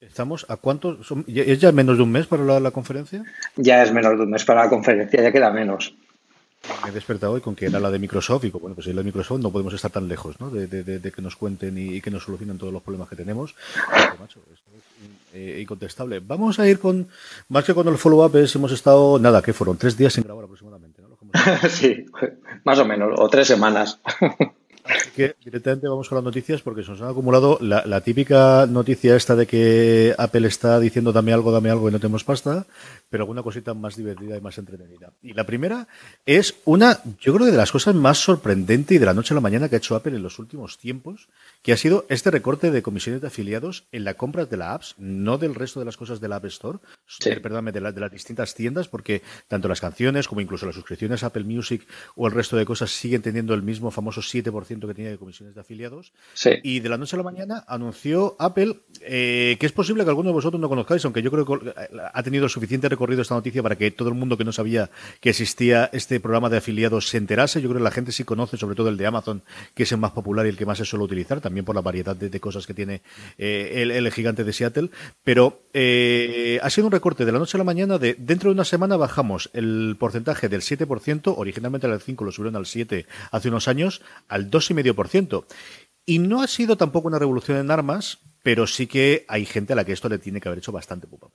¿Estamos a cuánto? ¿Es ya menos de un mes para la, la, conferencia? Ya es menos de un mes para la conferencia, ya queda menos. Me he despertado hoy con que era la de Microsoft y bueno, pues si es la de Microsoft no podemos estar tan lejos ¿no? de, de, de que nos cuenten y, y, que nos solucionen todos los problemas que tenemos. Porque, macho, esto es eh, incontestable. Vamos a ir con, más que con el follow-up, hemos estado, nada, que fueron tres días sin grabar aproximadamente. ¿no? sí, más o menos, o tres semanas. Así que directamente vamos con las noticias porque se nos han acumulado la, la, típica noticia esta de que Apple está diciendo dame algo, dame algo y no tenemos pasta, pero alguna cosita más divertida y más entretenida. Y la primera es una, yo creo que de las cosas más sorprendentes y de la noche a la mañana que ha hecho Apple en los últimos tiempos, que ha sido este recorte de comisiones de afiliados en la compra de la apps, no del resto de las cosas de la App Store, sí. perdóname, de, la, de las distintas tiendas, porque tanto las canciones como incluso las suscripciones a Apple Music o el resto de cosas siguen teniendo el mismo famoso 7% que tenía de comisiones de afiliados. Sí. Y de la noche a la mañana anunció Apple eh, que es posible que alguno de vosotros no conozcáis, aunque yo creo que ha tenido suficiente recorrido esta noticia para que todo el mundo que no sabía que existía este programa de afiliados se enterase. Yo creo que la gente sí conoce, sobre todo el de Amazon, que es el más popular y el que más se suele utilizar, también por la variedad de, cosas que tiene eh, el, gigante de Seattle. Pero eh, ha sido un recorte de la noche a la mañana de dentro de una semana bajamos el porcentaje del 7%, originalmente el 5, lo subieron al 7 hace unos años, al 2,5%. Y no ha sido tampoco una revolución en armas, pero sí que hay gente a la que esto le tiene que haber hecho bastante pupa.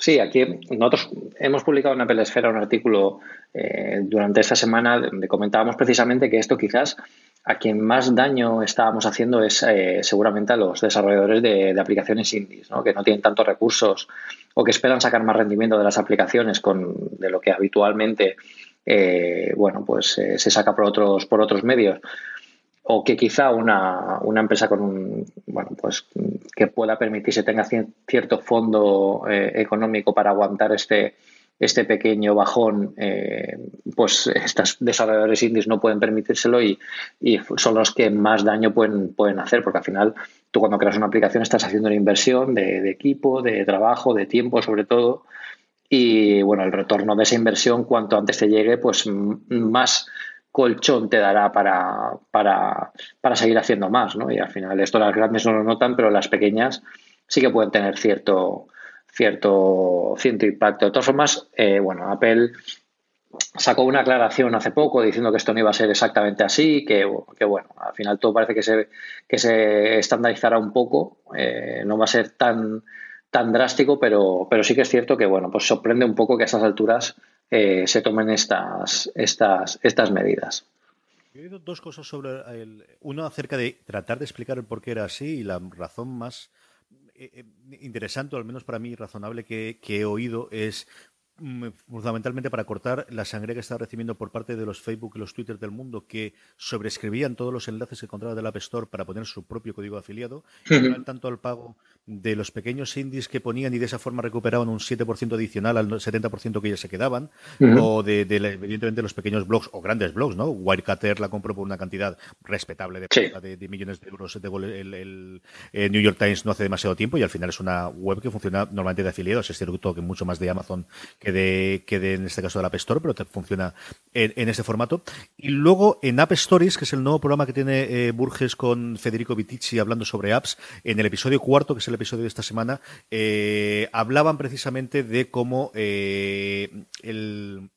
Sí, aquí nosotros hemos publicado en Apple Esfera un artículo eh, durante esta semana donde comentábamos precisamente que esto quizás a quien más daño estábamos haciendo es eh, seguramente a los desarrolladores de, aplicaciones indies, ¿no? que no tienen tantos recursos o que esperan sacar más rendimiento de las aplicaciones con, de lo que habitualmente eh, bueno, pues, se saca por otros, por otros medios o que quizá una, una, empresa con un bueno pues que pueda permitirse tenga cierto fondo eh, económico para aguantar este este pequeño bajón eh, pues estos desarrolladores indies no pueden permitírselo y, y, son los que más daño pueden, pueden hacer porque al final tú cuando creas una aplicación estás haciendo una inversión de, de equipo de trabajo de tiempo sobre todo y bueno el retorno de esa inversión cuanto antes te llegue pues más colchón te dará para, para, para seguir haciendo más, ¿no? Y al final esto las grandes no lo notan, pero las pequeñas sí que pueden tener cierto, cierto, cierto impacto. De todas formas, eh, bueno, Apple sacó una aclaración hace poco diciendo que esto no iba a ser exactamente así, que, que bueno, al final todo parece que se, que se estandarizará un poco, eh, no va a ser tan, tan drástico, pero, pero sí que es cierto que, bueno, pues sorprende un poco que a estas alturas eh, se tomen estas, estas, estas medidas. He oído dos cosas sobre el, uno acerca de tratar de explicar el por qué era así y la razón más eh, interesante, o al menos para mí razonable, que he oído es fundamentalmente para cortar la sangre que está recibiendo por parte de los Facebook y los Twitter del mundo que sobrescribían todos los enlaces que encontraban del App Store para poner su propio código de afiliado, uh -huh. y tanto al pago de los pequeños indies que ponían y de esa forma recuperaban un 7% adicional al 70% que ya se quedaban, uh -huh. o de, de, evidentemente los pequeños blogs o grandes blogs, ¿no? Wirecutter la compró por una cantidad respetable de, sí. de, de millones de euros de el, el, el, New York Times no hace demasiado tiempo y al final es una web que funciona normalmente de afiliados, es cierto que mucho más de Amazon que de, que de en este caso de la App Store, pero te funciona en, en ese formato. Y luego en App Stories, que es el nuevo programa que tiene eh, Burges con Federico Vitici hablando sobre apps, en el episodio cuarto, que es el episodio de esta semana, eh, hablaban precisamente de cómo eh, el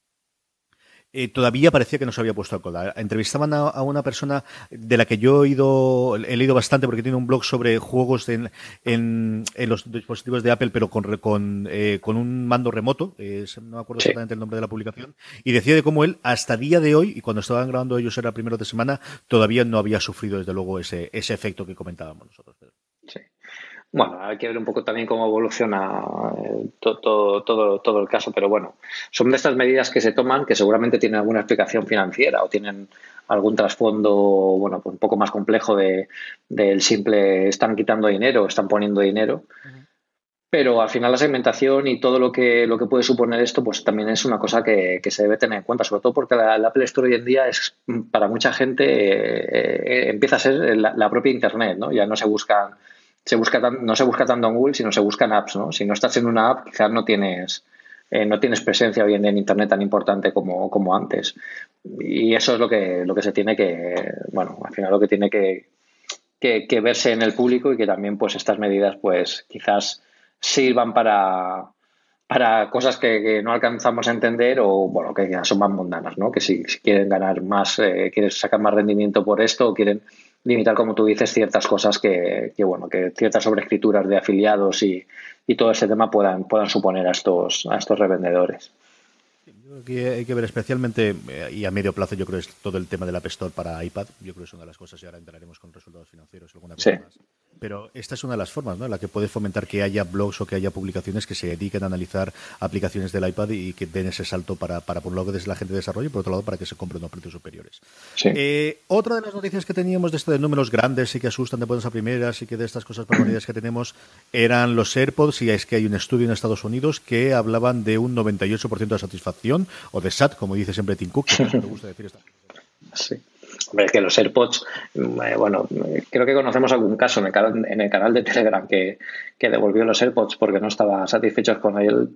eh, todavía parecía que no se había puesto a cola. Entrevistaban a, una persona de la que yo he, oído, he leído bastante porque tiene un blog sobre juegos en, en, los dispositivos de Apple, pero con, con, eh, con un mando remoto, no me acuerdo exactamente el nombre de la publicación, y decía de cómo él, hasta día de hoy, y cuando estaban grabando ellos era primero de semana, todavía no había sufrido desde luego ese, ese efecto que comentábamos nosotros. Bueno, hay que ver un poco también cómo evoluciona eh, todo, todo, todo, el caso, pero bueno, son de estas medidas que se toman que seguramente tienen alguna explicación financiera o tienen algún trasfondo, bueno, pues un poco más complejo de, del simple están quitando dinero, están poniendo dinero. Pero al final la segmentación y todo lo que, lo que puede suponer esto, pues también es una cosa que, se debe tener en cuenta, sobre todo porque la, Apple Store hoy en día es, para mucha gente, eh, eh, empieza a ser la, la, propia Internet, ¿no? Ya no se buscan se busca no se busca tanto en Google, sino se buscan apps, ¿no? Si no estás en una app, quizás no tienes, eh, no tienes presencia hoy en Internet tan importante como, como antes. Y eso es lo que, lo que se tiene que, bueno, al final lo que tiene que, que, verse en el público y que también pues estas medidas pues quizás sirvan para, para cosas que, no alcanzamos a entender o bueno que son más mundanas, ¿no? Que si, quieren ganar más, eh, quieren sacar más rendimiento por esto o quieren limitar, como tú dices, ciertas cosas que, bueno, que ciertas sobreescrituras de afiliados y, y, todo ese tema puedan, puedan suponer a estos, a estos revendedores. que hay que ver especialmente, eh, y a medio plazo, yo creo que es todo el tema del App Store para iPad. Yo creo que es una de las cosas, y ahora entraremos con resultados financieros alguna cosa más pero esta es una de las formas, ¿no? En la que puede fomentar que haya blogs o que haya publicaciones que se dediquen a analizar aplicaciones del iPad y que den ese salto para, para por un lado, desde la gente de desarrollo y por otro lado, para que se compren unos precios superiores. Eh, otra de las noticias que teníamos de esto de números grandes y que asustan de buenas a primeras y que de estas cosas barbaridades que tenemos eran los AirPods y es que hay un estudio en Estados Unidos que hablaban de un 98% de satisfacción o de SAT, como dice siempre Tim Cook, que me gusta decir esta Sí. Es que los AirPods, mm, eh, bueno, creo que conocemos algún caso en el canal, el de Telegram que, que devolvió los AirPods porque no estaba satisfecho con,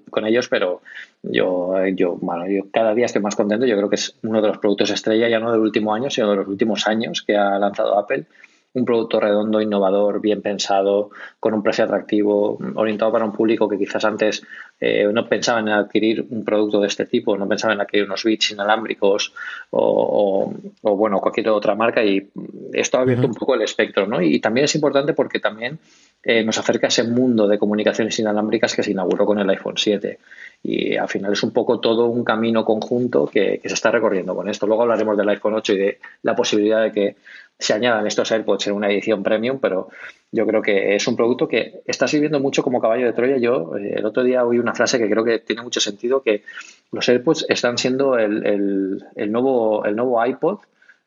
con ellos, pero yo, yo, bueno, yo cada día estoy más contento. Yo creo que es uno de los productos estrella, ya no del último año, sino de los últimos años que ha lanzado Apple un producto redondo, innovador, bien pensado, con un precio atractivo, orientado para un público que quizás antes eh, no pensaba en adquirir un producto de este tipo, no pensaba en adquirir unos bits inalámbricos o, bueno, cualquier otra marca y esto ha abierto un poco el espectro, ¿no? Y también es importante porque también eh, nos acerca a ese mundo de comunicaciones inalámbricas que se inauguró con el iPhone 7 y al final es un poco todo un camino conjunto que, que, se está recorriendo con esto. Luego hablaremos del iPhone 8 y de la posibilidad de que se añadan estos AirPods en una edición premium, pero yo creo que es un producto que está sirviendo mucho como caballo de Troya. Yo eh, el otro día oí una frase que creo que tiene mucho sentido, que los AirPods están siendo el, el, nuevo, el nuevo iPod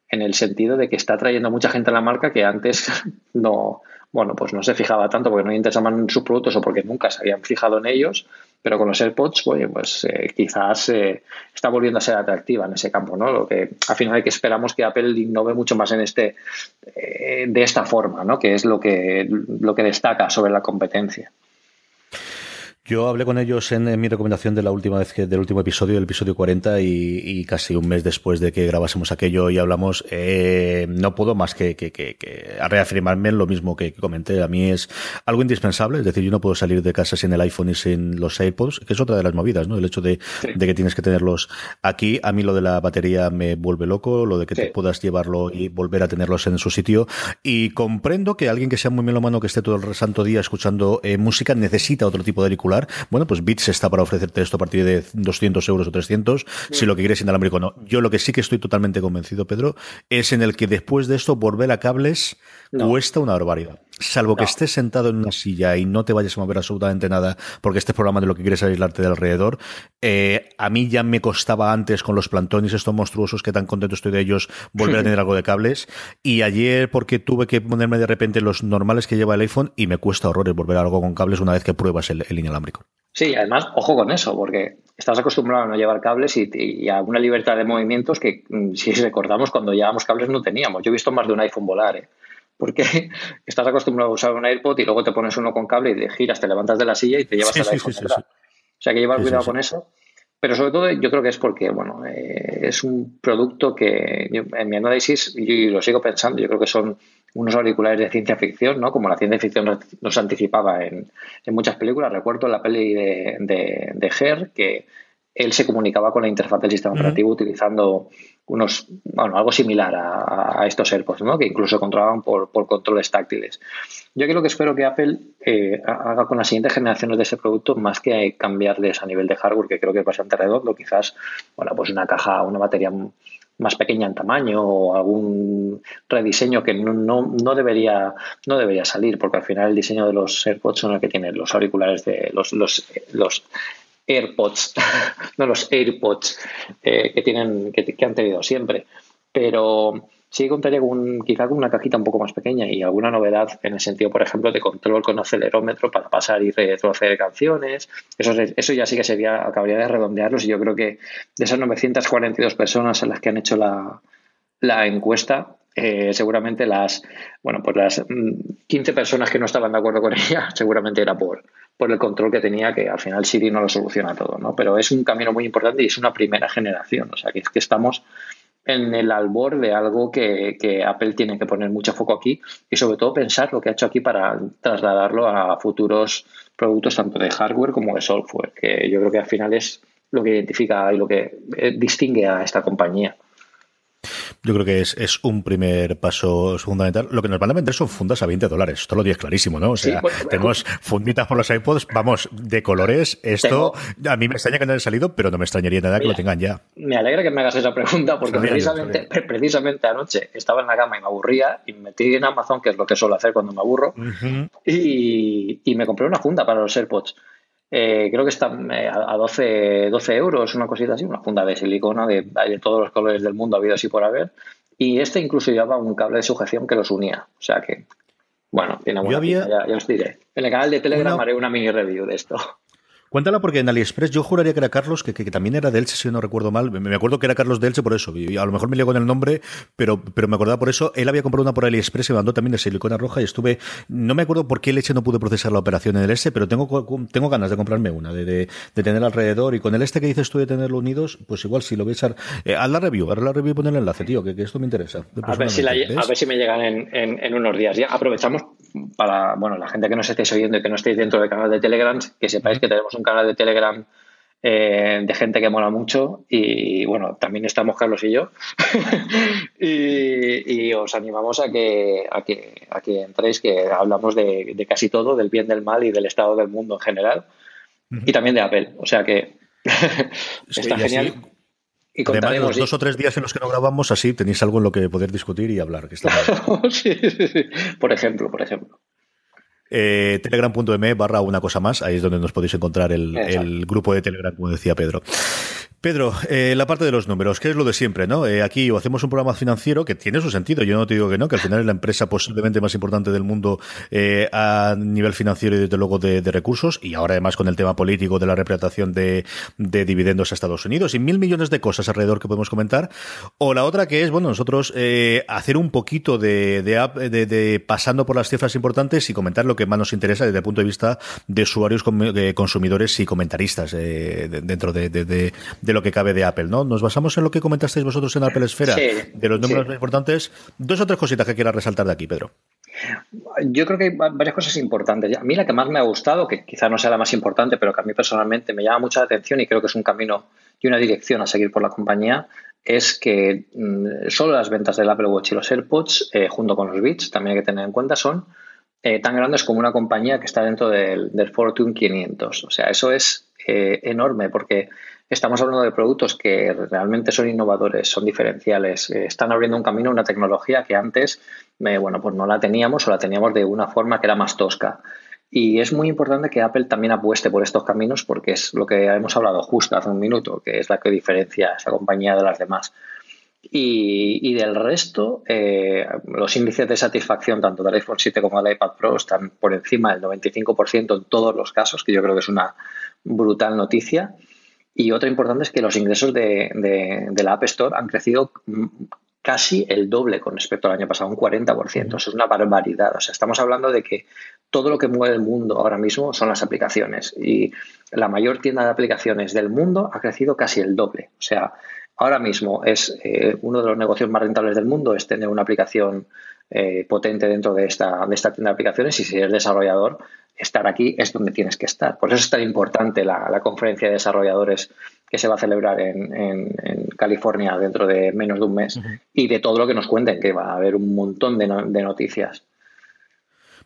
en el sentido de que está trayendo mucha gente a la marca que antes no, bueno, pues no se fijaba tanto porque no interesaban sus productos o porque nunca se habían fijado en ellos, pero con los AirPods, pues eh, quizás eh, está volviendo a ser atractiva en ese campo, ¿no? Lo que al final hay que esperamos que Apple innove mucho más en este, eh, de esta forma, ¿no? Que es lo que, lo que destaca sobre la competencia. Yo hablé con ellos en, mi recomendación de la última vez que, del último episodio, el episodio 40, y, casi un mes después de que grabásemos aquello y hablamos, eh, no puedo más que, que, que, reafirmarme lo mismo que, comenté. A mí es algo indispensable, es decir, yo no puedo salir de casa sin el iPhone y sin los AirPods, que es otra de las movidas, ¿no? El hecho de, de que tienes que tenerlos aquí. A mí lo de la batería me vuelve loco, lo de que te puedas llevarlo y volver a tenerlos en su sitio. Y comprendo que alguien que sea muy melómano, que esté todo el santo día escuchando eh, música, necesita otro tipo de auricular bueno, pues Bits está para ofrecerte esto a partir de 200 euros o 300, si lo que quieres inalámbrico no. Yo lo que sí que estoy totalmente convencido, Pedro, es en el que después de esto volver a cables cuesta una barbaridad. Salvo que estés sentado en una silla y no te vayas a mover absolutamente nada porque este programa de lo que quieres es aislarte de alrededor. Eh, a mí ya me costaba antes con los plantones estos monstruosos que tan contento estoy de ellos volver a tener algo de cables. Y ayer porque tuve que ponerme de repente los normales que lleva el iPhone y me cuesta horrores volver a algo con cables una vez que pruebas el, inalámbrico. Sí, además, ojo con eso, porque estás acostumbrado a no llevar cables y, a una libertad de movimientos que, mm, si recordamos, cuando llevábamos cables no teníamos. Yo he visto más de un iPhone volar, ¿eh? porque estás acostumbrado a usar un AirPod y luego te pones uno con cable y te giras, te levantas de la silla y te llevas el iPhone. o sea que llevar cuidado con eso. Pero sobre todo yo creo que es porque, bueno, eh, es un producto que en mi análisis, y lo sigo pensando, yo creo que son unos auriculares de ciencia ficción, ¿no? Como la ciencia ficción nos anticipaba en, muchas películas. Recuerdo la peli de, de, de Her, que él se comunicaba con la interfaz del sistema operativo utilizando unos, bueno, algo similar a, estos AirPods, ¿no? que incluso controlaban por, por, controles táctiles. Yo creo que espero que Apple eh, haga con las siguientes generaciones de ese producto más que cambiarles a nivel de hardware, que creo que es bastante redondo, quizás, bueno, pues una caja, una batería más pequeña en tamaño o algún rediseño que no, no, debería, no debería salir, porque al final el diseño de los AirPods son el que tienen los auriculares de los, los, los AirPods, no los AirPods eh, que tienen, que, han tenido siempre. Pero sí contaría con quizá con una cajita un poco más pequeña y alguna novedad en el sentido, por ejemplo, de control con acelerómetro para pasar y retroceder canciones. Eso, eso ya sí que sería, acabaría de redondearlos y yo creo que de esas 942 personas a las que han hecho la, la encuesta, eh, seguramente las, bueno, pues las 15 mm, personas que no estaban de acuerdo con ella, seguramente era por, por el control que tenía, que al final Siri no lo soluciona todo, ¿no? Pero es un camino muy importante y es una primera generación, o sea, que es que estamos en el albor de algo que, que, Apple tiene que poner mucho foco aquí y sobre todo pensar lo que ha hecho aquí para trasladarlo a futuros productos tanto de hardware como de software, que yo creo que al final es lo que identifica y lo que eh, distingue a esta compañía. Yo creo que es, es, un primer paso fundamental. Lo que nos van a vender son fundas a 20 dólares. Esto lo tienes clarísimo, ¿no? O sea, tenemos funditas por los iPods, vamos, de colores. Esto a mí me extraña que no haya salido, pero no me extrañaría nada que lo tengan ya. Me alegra que me hagas esa pregunta porque precisamente, precisamente anoche estaba en la cama y me aburría y me metí en Amazon, que es lo que suelo hacer cuando me aburro, y, y me compré una funda para los AirPods. Eh, creo que está eh, a 12, 12 euros, una cosita así, una funda de silicona de, de todos los colores del mundo, habido así por haber. Y este incluso llevaba un cable de sujeción que los unía. O sea que, bueno, tiene buena ya, ya, os diré. En el canal de Telegram haré una mini review de esto. Cuéntala porque en AliExpress yo juraría que era Carlos, que, también era de Elche, si no recuerdo mal. Me acuerdo que era Carlos de Elche por eso. Y a lo mejor me ligo con el nombre, pero, pero me acordaba por eso. Él había comprado una por AliExpress y me mandó también de silicona roja y estuve... No me acuerdo por qué Leche no pude procesar la operación en el este, pero tengo, tengo ganas de comprarme una, de, de, tener alrededor. Y con el este que dices tú de tenerlo unidos, pues igual si lo ves... A, eh, haz la review, haz la review y pon el enlace, tío, que, esto me interesa. A ver, si a ver si me llegan en, en, unos días. Ya aprovechamos para, bueno, la gente que nos estéis oyendo y que no estéis dentro del canal de Telegram, que sepáis que tenemos un canal de Telegram eh, de gente que mola mucho y bueno, también estamos Carlos y yo. Y, os animamos a que, a que, a que entréis, que hablamos de, casi todo, del bien, del mal y del estado del mundo en general. Y también de Apple, o sea que está genial. Y contaremos. dos o tres días en los que no grabamos, así tenéis algo en lo que poder discutir y hablar. Que está sí, sí, sí. Por ejemplo, por ejemplo. Eh, Telegram.me barra una cosa más, ahí es donde nos podéis encontrar el, el, grupo de Telegram, como decía Pedro. Pedro, eh, la parte de los números, ¿qué es lo de siempre, ¿no? Eh, aquí hacemos un programa financiero que tiene su sentido, yo no te digo que no, que al final es la empresa posiblemente más importante del mundo eh, a nivel financiero y desde luego de, recursos, y ahora además con el tema político de la representación de, dividendos a Estados Unidos y mil millones de cosas alrededor que podemos comentar. O la otra que es, bueno, nosotros hacer un poquito de, de, pasando por las cifras importantes y comentar lo que más nos interesa desde el punto de vista de usuarios, consumidores y comentaristas dentro de de lo que cabe de Apple, ¿no? Nos basamos en lo que comentasteis vosotros en Apple Esfera, de los números más importantes. Dos o tres cositas que quieras resaltar de aquí, Pedro. Yo creo que hay varias cosas importantes. A mí la que más me ha gustado, que quizá no sea la más importante, pero que a mí personalmente me llama mucha atención y creo que es un camino y una dirección a seguir por la compañía, es que mm, solo las ventas del Apple Watch y los AirPods, eh, junto con los Beats, también hay que tener en cuenta, son eh, tan grandes como una compañía que está dentro del, Fortune 500. O sea, eso es eh, enorme porque Estamos hablando de productos que realmente son innovadores, son diferenciales, eh, están abriendo un camino, una tecnología que antes, eh, bueno, pues no la teníamos o la teníamos de una forma que era más tosca. Y es muy importante que Apple también apueste por estos caminos porque es lo que hemos hablado justo hace un minuto, que es la que diferencia a esa compañía de las demás. Y, del resto, eh, los índices de satisfacción tanto del iPhone 7 como del iPad Pro están por encima del 95% en todos los casos, que yo creo que es una brutal noticia. Y otra importante es que los ingresos de, la App Store han crecido casi el doble con respecto al año pasado, un 40%. Eso es una barbaridad. O sea, estamos hablando de que todo lo que mueve el mundo ahora mismo son las aplicaciones. Y la mayor tienda de aplicaciones del mundo ha crecido casi el doble. O sea, ahora mismo es eh, uno de los negocios más rentables del mundo es tener una aplicación eh, potente dentro de esta, de esta tienda de aplicaciones y si eres desarrollador estar aquí es donde tienes que estar. Por eso es tan importante la, conferencia de desarrolladores que se va a celebrar en, California dentro de menos de un mes y de todo lo que nos cuenten, que va a haber un montón de, noticias.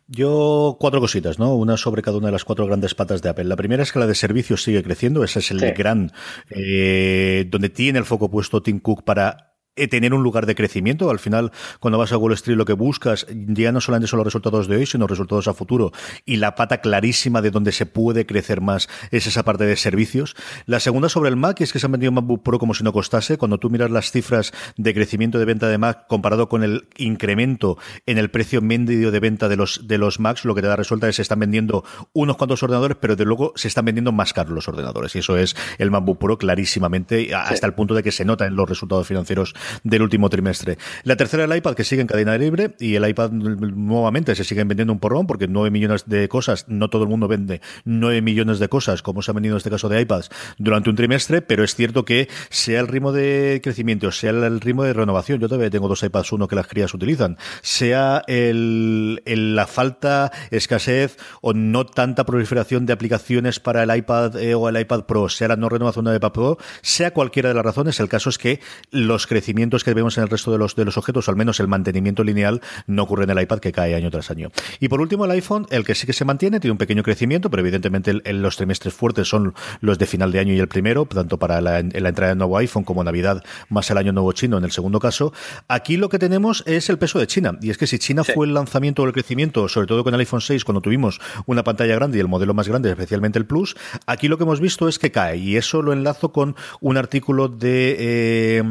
Yo cuatro cositas, ¿no? Una sobre cada una de las cuatro grandes patas de Apple. La primera es que la de servicios sigue creciendo. Ese es el gran, eh, donde tiene el foco puesto Tim Cook para tener un lugar de crecimiento. Al final, cuando vas a Wall Street, lo que buscas ya no solamente son los resultados de hoy, sino resultados a futuro. Y la pata clarísima de donde se puede crecer más es esa parte de servicios. La segunda sobre el Mac es que se han vendido MacBook Pro como si no costase. Cuando tú miras las cifras de crecimiento de venta de Mac comparado con el incremento en el precio medio de venta de los, de los Macs, lo que te da resulta es que se están vendiendo unos cuantos ordenadores, pero de luego se están vendiendo más caros los ordenadores. Y eso es el MacBook Pro clarísimamente, hasta el punto de que se nota en los resultados financieros del último trimestre. La tercera, el iPad, que sigue en cadena libre, y el iPad nuevamente se siguen vendiendo un porrón, porque 9 millones de cosas, no todo el mundo vende 9 millones de cosas, como se ha venido en este caso de iPads, durante un trimestre, pero es cierto que sea el ritmo de crecimiento, sea el ritmo de renovación, yo todavía tengo dos iPads, uno que las crías utilizan, sea el, la falta, escasez o no tanta proliferación de aplicaciones para el iPad eh, o el iPad Pro, sea la no renovación del iPad Pro, sea cualquiera de las razones, el caso es que los crecimientos que vemos en el resto de los, de los objetos, o al menos el mantenimiento lineal, no ocurre en el iPad que cae año tras año. Y por último, el iPhone, el que sí que se mantiene, tiene un pequeño crecimiento, pero evidentemente los trimestres fuertes son los de final de año y el primero, tanto para la, entrada del nuevo iPhone como Navidad, más el año nuevo chino en el segundo caso. Aquí lo que tenemos es el peso de China. Y es que si China fue el lanzamiento o el crecimiento, sobre todo con el iPhone 6, cuando tuvimos una pantalla grande y el modelo más grande, especialmente el Plus, aquí lo que hemos visto es que cae. Y eso lo enlazo con un artículo de, eh,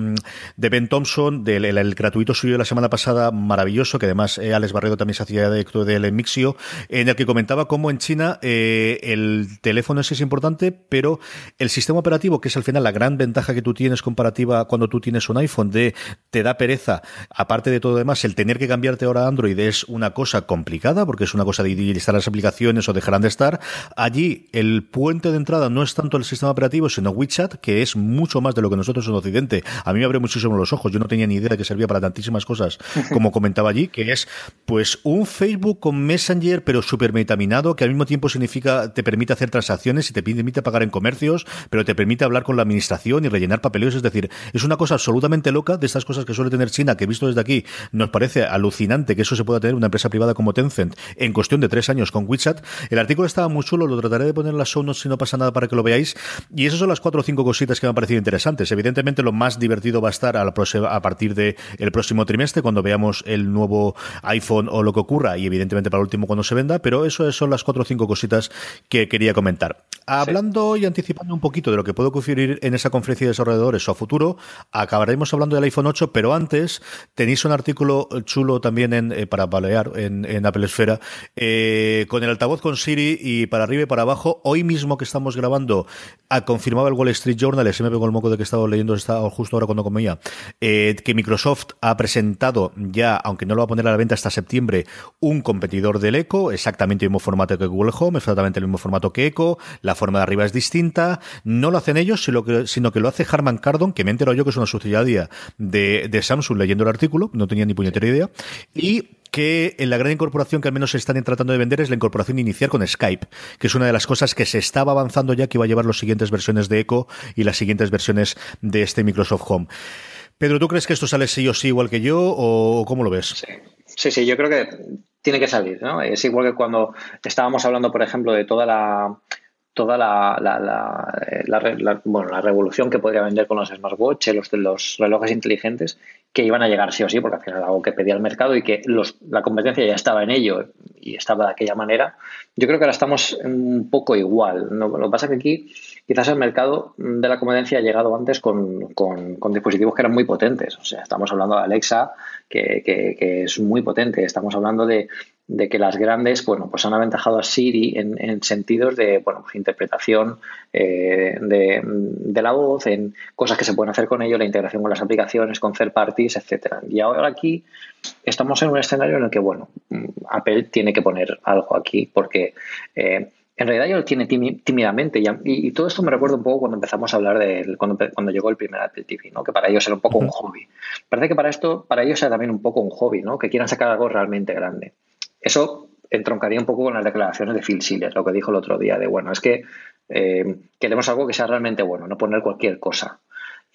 de Ben Thompson, del el, gratuito suyo de la semana pasada, maravilloso, que además eh, Alex Barredo también se hacía directo del Mixio, en el que comentaba cómo en China eh, el teléfono sí es importante, pero el sistema operativo, que es al final la gran ventaja que tú tienes comparativa cuando tú tienes un iPhone, de te da pereza, aparte de todo lo demás, el tener que cambiarte ahora a Android es una cosa complicada, porque es una cosa de instalar las aplicaciones o dejarán de estar. Allí el puente de entrada no es tanto el sistema operativo, sino WeChat, que es mucho más de lo que nosotros en Occidente. A mí me abre muchísimo los ojos. Yo no tenía ni idea de que servía para tantísimas cosas como comentaba allí, que es pues un Facebook con Messenger, pero súper metaminado, que al mismo tiempo significa, te permite hacer transacciones y te permite pagar en comercios, pero te permite hablar con la administración y rellenar papeleos. Es decir, es una cosa absolutamente loca de estas cosas que suele tener China, que visto desde aquí nos parece alucinante que eso se pueda tener una empresa privada como Tencent en cuestión de tres años con WeChat. El artículo estaba muy chulo, lo trataré de poner en las show notes si no pasa nada para que lo veáis. Y esas son las cuatro o cinco cositas que me han parecido interesantes. Evidentemente, lo más divertido va a estar a, la a partir del el próximo trimestre, cuando veamos el nuevo iPhone o lo que ocurra, y evidentemente para el último cuando se venda, pero eso son las cuatro o cinco cositas que quería comentar. Hablando y anticipando un poquito de lo que puede ocurrir en esa conferencia de desarrolladores o a futuro, acabaremos hablando del iPhone 8, pero antes tenéis un artículo chulo también en, eh, para balear en, en Apple Esfera, eh, con el altavoz con Siri y para arriba y para abajo. Hoy mismo que estamos grabando, ha confirmado el Wall Street Journal, se me pegó el moco de que estaba leyendo justo ahora cuando comía, eh, que Microsoft ha presentado ya, aunque no lo va a poner a la venta hasta septiembre, un competidor del Echo, exactamente el mismo formato que Google Home, exactamente el mismo formato que Echo, la forma de arriba es distinta, no lo hacen ellos, sino que, sino que lo hace Harman Kardon, que me entero yo que es una subsidiaria de, de Samsung leyendo el artículo, no tenía ni puñetera idea, y que en la gran incorporación que al menos se están tratando de vender es la incorporación inicial con Skype, que es una de las cosas que se estaba avanzando ya que iba a llevar las siguientes versiones de Echo y las siguientes versiones de este Microsoft Home. Pedro, ¿tú crees que esto sale sí o sí igual que yo o cómo lo ves? Sí, sí, yo creo que tiene que salir, ¿no? Es igual que cuando estábamos hablando, por ejemplo, de toda la toda la, la, la, bueno, la revolución que podría vender con los smartwatches, los, los relojes inteligentes, que iban a llegar sí o sí, porque al final era algo que pedía el mercado y que los, la competencia ya estaba en ello y estaba de aquella manera. Yo creo que ahora estamos un poco igual. Lo que pasa es que aquí quizás el mercado de la competencia ha llegado antes con, dispositivos que eran muy potentes. O sea, estamos hablando de Alexa, que, que, es muy potente. Estamos hablando de, que las grandes, bueno, pues han aventajado a Siri en, en sentidos de, bueno, pues interpretación eh, de, de, la voz, en cosas que se pueden hacer con ello, la integración con las aplicaciones, con third parties, etcétera. Y ahora aquí estamos en un escenario en el que, bueno, Apple tiene que poner algo aquí porque eh, en realidad ya lo tiene tímidamente y, todo esto me recuerda un poco cuando empezamos a hablar de cuando, cuando llegó el primer Apple TV, ¿no? que para ellos era un poco un hobby. Parece que para esto, para ellos era también un poco un hobby, ¿no? que quieran sacar algo realmente grande. Eso entroncaría un poco con las declaraciones de Phil Schiller, lo que dijo el otro día, de bueno, es que eh, queremos algo que sea realmente bueno, no poner cualquier cosa.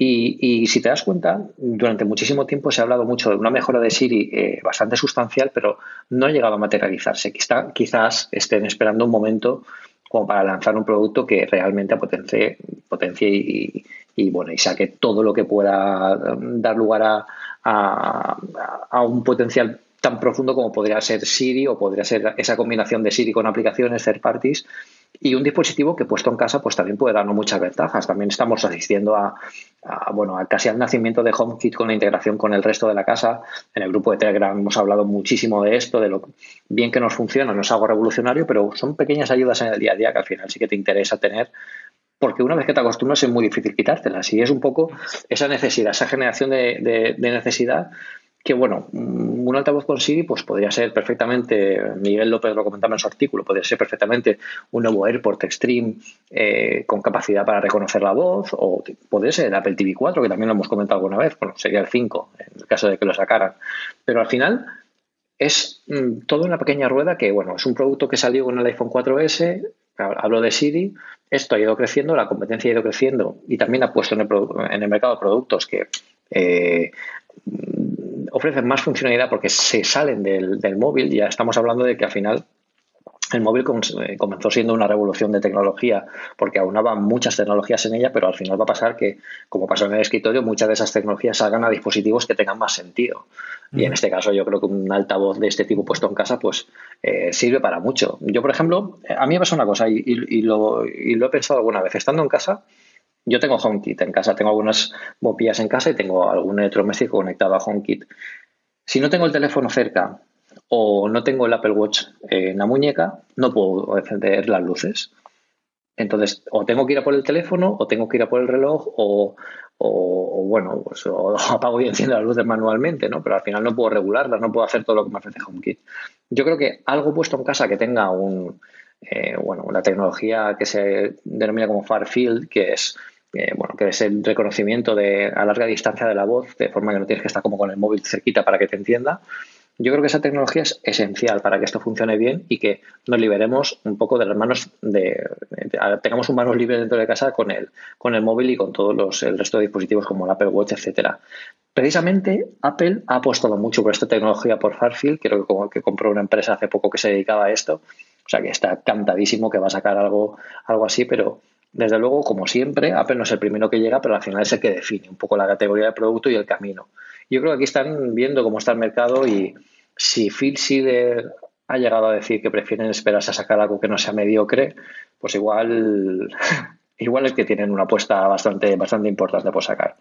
Y, si te das cuenta, durante muchísimo tiempo se ha hablado mucho de una mejora de Siri eh, bastante sustancial, pero no ha llegado a materializarse. quizás estén esperando un momento como para lanzar un producto que realmente potencie, potencie y, y, bueno, y saque todo lo que pueda dar lugar a, un potencial tan profundo como podría ser Siri o podría ser esa combinación de Siri con aplicaciones third parties y un dispositivo que puesto en casa pues también puede darnos muchas ventajas. También estamos asistiendo a, bueno, a casi al nacimiento de HomeKit con la integración con el resto de la casa. En el grupo de Telegram hemos hablado muchísimo de esto, de lo bien que nos funciona, no es algo revolucionario, pero son pequeñas ayudas en el día a día que al final sí que te interesa tener porque una vez que te acostumbras es muy difícil quitártelas y es un poco esa necesidad, esa generación de, necesidad que bueno, un altavoz con Siri pues podría ser perfectamente, Miguel López lo comentaba en su artículo, podría ser perfectamente un nuevo AirPort Extreme eh, con capacidad para reconocer la voz o podría ser el Apple TV 4 que también lo hemos comentado alguna vez, bueno, sería el 5 en el caso de que lo sacaran, pero al final es mm, todo una pequeña rueda que bueno, es un producto que salió con el iPhone 4S, hablo de Siri, esto ha ido creciendo, la competencia ha ido creciendo y también ha puesto en el, mercado productos que eh, ofrecen más funcionalidad porque se salen del, del, móvil. Ya estamos hablando de que al final el móvil eh, comenzó siendo una revolución de tecnología porque aunaba muchas tecnologías en ella, pero al final va a pasar que, como pasó en el escritorio, muchas de esas tecnologías salgan a dispositivos que tengan más sentido. Y en este caso yo creo que un altavoz de este tipo puesto en casa pues eh, sirve para mucho. Yo, por ejemplo, a mí me pasa una cosa y, lo, he pensado alguna vez. Estando en casa, yo tengo HomeKit en casa, tengo algunas bopillas en casa y tengo algún electrodoméstico conectado a HomeKit. Si no tengo el teléfono cerca o no tengo el Apple Watch en la muñeca, no puedo encender las luces. Entonces, o tengo que ir a por el teléfono, o tengo que ir a por el reloj, o, bueno, pues apago y enciendo las luces manualmente, ¿no? Pero al final no puedo regularlas, no puedo hacer todo lo que me ofrece HomeKit. Yo creo que algo puesto en casa que tenga un, eh, bueno, una tecnología que se denomina como Far Field, que es bueno, que es el reconocimiento de a larga distancia de la voz, de forma que no tienes que estar como con el móvil cerquita para que te entienda. Yo creo que esa tecnología es esencial para que esto funcione bien y que nos liberemos un poco de las manos de, tengamos un manos libre dentro de casa con el, con el móvil y con todos los el resto de dispositivos como el Apple Watch, etcétera. Precisamente Apple ha apostado mucho por esta tecnología por Farfield, creo que, como que compró una empresa hace poco que se dedicaba a esto, o sea que está cantadísimo que va a sacar algo, algo así, pero desde luego, como siempre, Apple no es el primero que llega, pero al final es el que define un poco la categoría de producto y el camino. Yo creo que aquí están viendo cómo está el mercado y si Phil Schiller ha llegado a decir que prefieren esperarse a sacar algo que no sea mediocre, pues igual, igual es que tienen una apuesta bastante, bastante importante por sacar.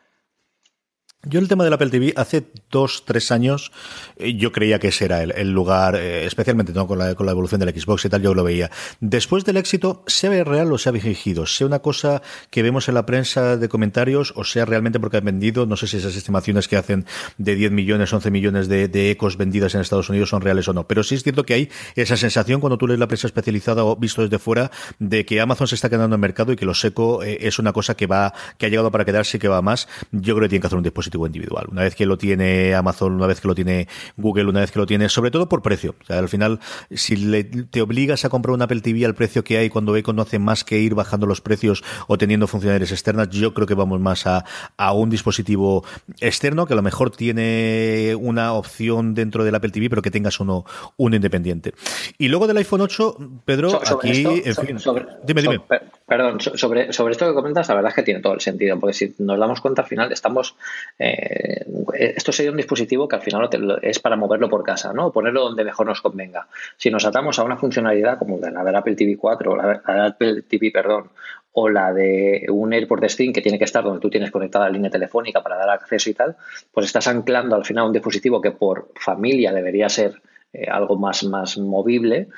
Yo el tema del Apple TV, hace dos, tres años, eh, yo creía que ese era el, lugar, eh, especialmente con, la, con la evolución del Xbox y tal, yo lo veía. Después del éxito, sea real o sea fingido, sea una cosa que vemos en la prensa de comentarios o sea realmente porque han vendido, no sé si esas estimaciones que hacen de 10 millones, 11 millones de, ecos vendidas en Estados Unidos son reales o no. Pero sí es cierto que hay esa sensación cuando tú lees la prensa especializada o visto desde fuera de que Amazon se está quedando en el mercado y que lo seco eh, es una cosa que va, que ha llegado para quedarse y que va más. Yo creo que tiene que hacer un dispositivo individual. Una vez que lo tiene Amazon, una vez que lo tiene Google, una vez que lo tiene, sobre todo por precio. O sea, al final, si te obligas a comprar un Apple TV al precio que hay cuando Echo no hace más que ir bajando los precios o teniendo funcionalidades externas, yo creo que vamos más a, a un dispositivo externo que a lo mejor tiene una opción dentro del Apple TV, pero que tengas uno, uno independiente. Y luego del iPhone 8, Pedro, aquí, en fin, dime, dime. perdón, sobre, sobre esto que comentas, la verdad es que tiene todo el sentido, porque si nos damos cuenta al final estamos eh, esto sería un dispositivo que al final es para moverlo por casa, ¿no? Ponerlo donde mejor nos convenga. Si nos atamos a una funcionalidad como la del Apple TV 4 o la del Apple TV, perdón, o la de un AirPort Stream que tiene que estar donde tú tienes conectada la línea telefónica para dar acceso y tal, pues estás anclando al final un dispositivo que por familia debería ser eh, algo más, más movible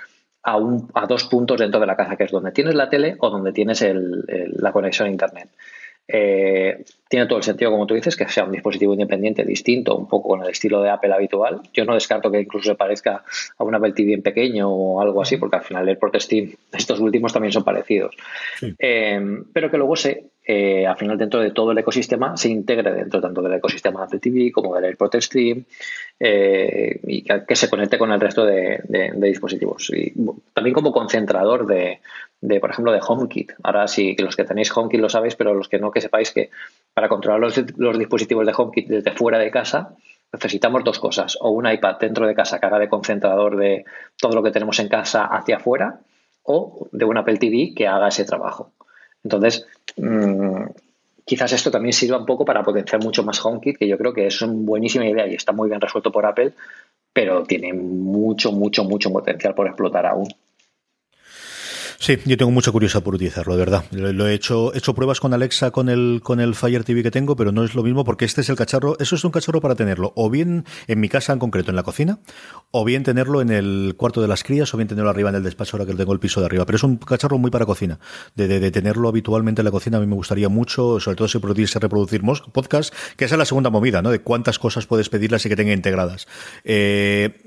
a, un, a dos puntos dentro de la casa, que es donde tienes la tele o donde tienes la conexión a Internet. Eh, tiene todo el sentido, como tú dices, que sea un dispositivo independiente distinto, un poco con el estilo de Apple habitual. Yo no descarto que incluso se parezca a un Apple TV en pequeño o algo así, porque al final el Steam, estos últimos también son parecidos. Eh, pero que luego se, eh, al final dentro de todo el ecosistema se integre dentro tanto del ecosistema de TV como del AirPort Stream y que, se conecte con el resto de, dispositivos. Y también como concentrador de, por ejemplo, de HomeKit. Ahora sí, que los que tenéis HomeKit lo sabéis, pero los que no, que sepáis que para controlar los, dispositivos de HomeKit desde fuera de casa necesitamos dos cosas, o un iPad dentro de casa que haga de concentrador de todo lo que tenemos en casa hacia afuera, o de un Apple TV que haga ese trabajo. Entonces, mm, quizás esto también sirva un poco para potenciar mucho más HomeKit, que yo creo que es una buenísima idea y está muy bien resuelto por Apple, pero tiene mucho, mucho, mucho potencial por explotar aún. Sí, yo tengo mucha curiosidad por utilizarlo, de verdad. Lo, he hecho, he hecho pruebas con Alexa con el, con el Fire TV que tengo, pero no es lo mismo porque este es el cacharro, eso es un cacharro para tenerlo o bien en mi casa en concreto, en la cocina, o bien tenerlo en el cuarto de las crías, o bien tenerlo arriba en el despacho ahora que tengo el piso de arriba. Pero es un cacharro muy para cocina. De, de, tenerlo habitualmente en la cocina a mí me gustaría mucho, sobre todo si pudiese reproducir podcast, que esa es la segunda movida, ¿no? De cuántas cosas puedes pedirlas y que tenga integradas. Eh,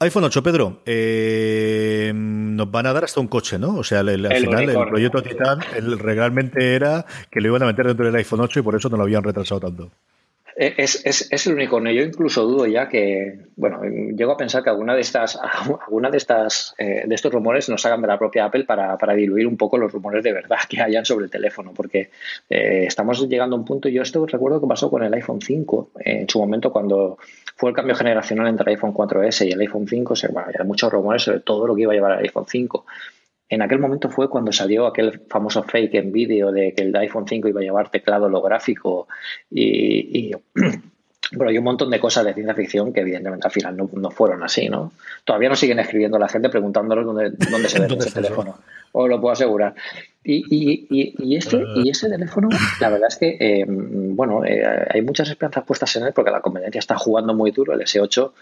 iPhone 8, Pedro, eh, nos van a dar hasta un coche, ¿no? O sea, al final el proyecto Titan realmente era que lo iban a meter dentro del iPhone 8 y por eso no lo habían retrasado tanto. Eh, es, es, es, el unicornio. Yo incluso dudo ya que, bueno, llego a pensar que alguna de estas, alguna de estas, eh, de estos rumores nos hagan de la propia Apple para, para, diluir un poco los rumores de verdad que hayan sobre el teléfono, porque eh, estamos llegando a un punto. Yo esto recuerdo que pasó con el iPhone 5 en su momento cuando fue el cambio generacional entre el iPhone 4S y el iPhone 5. bueno, había muchos rumores sobre todo lo que iba a llevar el iPhone 5 en aquel momento fue cuando salió aquel famoso fake en vídeo de que el iPhone 5 iba a llevar teclado holográfico y, bueno, hay un montón de cosas de ciencia ficción que evidentemente al final no, fueron así, ¿no? Todavía nos siguen escribiendo la gente preguntándonos dónde, dónde se ve ese teléfono. Os lo puedo asegurar. Y, y, y, este, y ese teléfono, la verdad es que, eh, bueno, eh, hay muchas esperanzas puestas en él porque la competencia está jugando muy duro. El S8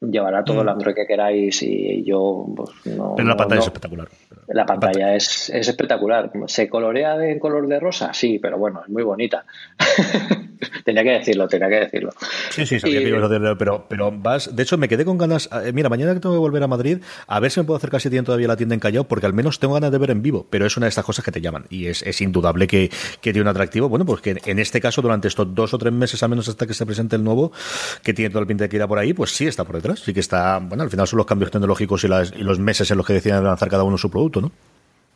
llevará todo el mm. Android que queráis y yo pues, no. Pero la pantalla es espectacular. La pantalla es, es, espectacular. ¿Se colorea en color de rosa? Sí, pero bueno, es muy bonita. tenía que decirlo, tenía que decirlo. Sí, sí, sabía que ibas a hacerlo, pero, pero vas. De hecho, me quedé con ganas. Eh, mira, mañana que tengo que volver a Madrid, a ver si me puedo acercar si tienen todavía la tienda en Callao, porque al menos tengo ganas de ver en vivo. Pero es una de estas cosas que te llaman. Y es, es indudable que, que tiene un atractivo. Bueno, pues que en este caso, durante estos dos o tres meses, al menos hasta que se presente el nuevo, que tiene todo el pinta de que irá por ahí, pues sí está por detrás. Sí que está. Bueno, al final son los cambios tecnológicos y, las, y los meses en los que deciden lanzar cada uno su producto, ¿no?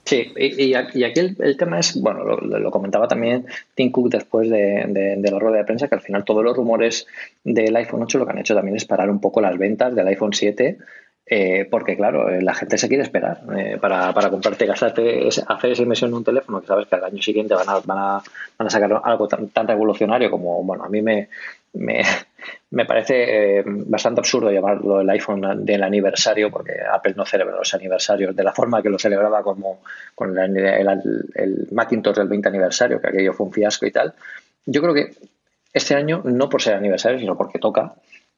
Sí, y, aquí el, tema es, bueno, lo, comentaba también Tim Cook después de, la rueda de prensa, que al final todos los rumores del iPhone 8 lo que han hecho también es parar un poco las ventas del iPhone 7 eh, porque claro, eh, la gente se quiere esperar eh, para, para, comprarte, gastarte, hacer esa inversión en un teléfono que sabes que al año siguiente van a, van a, van a sacar algo tan, tan, revolucionario como, bueno, a mí me, me, me parece bastante absurdo llamarlo el iPhone del aniversario porque Apple no celebra los aniversarios de la forma que lo celebraba como con el, el, el Macintosh del 20 aniversario, que aquello fue un fiasco y tal. Yo creo que este año, no por ser aniversario, sino porque toca,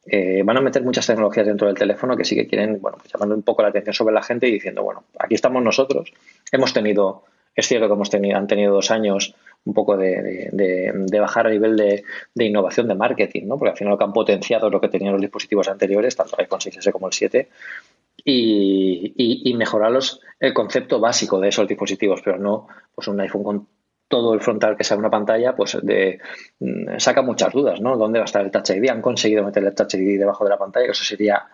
eh, van a meter muchas tecnologías dentro del teléfono que sí que quieren, bueno, pues llamando un poco la atención sobre la gente y diciendo, bueno, aquí estamos nosotros, hemos tenido, es cierto que hemos tenido, han tenido dos años un poco de, de, bajar a nivel de, innovación de marketing, ¿no? Porque al final lo que han potenciado lo que tenían los dispositivos anteriores, tanto el iPhone 6S como el 7, y, y, y mejorar el concepto básico de esos dispositivos, pero no pues un iPhone con todo el frontal que sea una pantalla, pues de, mm, saca muchas dudas, ¿no? ¿Dónde va a estar el Touch ID? Han conseguido meter el Touch ID debajo de la pantalla, eso sería,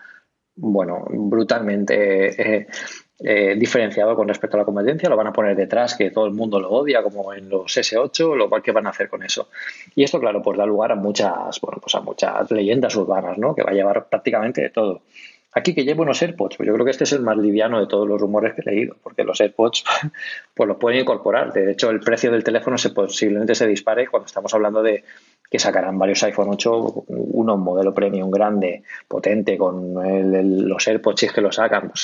bueno, brutalmente eh, eh, diferenciado con respecto a la competencia. Lo van a poner detrás, que todo el mundo lo odia, como en los S8, lo cual, ¿qué van a hacer con eso? Y esto, claro, pues da lugar a muchas, bueno, pues a muchas leyendas urbanas, ¿no? Que va a llevar prácticamente de todo. Aquí que llevo unos AirPods, pues yo creo que este es el más liviano de todos los rumores que he leído, porque los AirPods pues los pueden incorporar. De hecho, el precio del teléfono se posiblemente se dispare cuando estamos hablando de que sacarán varios iPhone 8, uno un modelo premium grande, potente, con los AirPods si que lo sacan, pues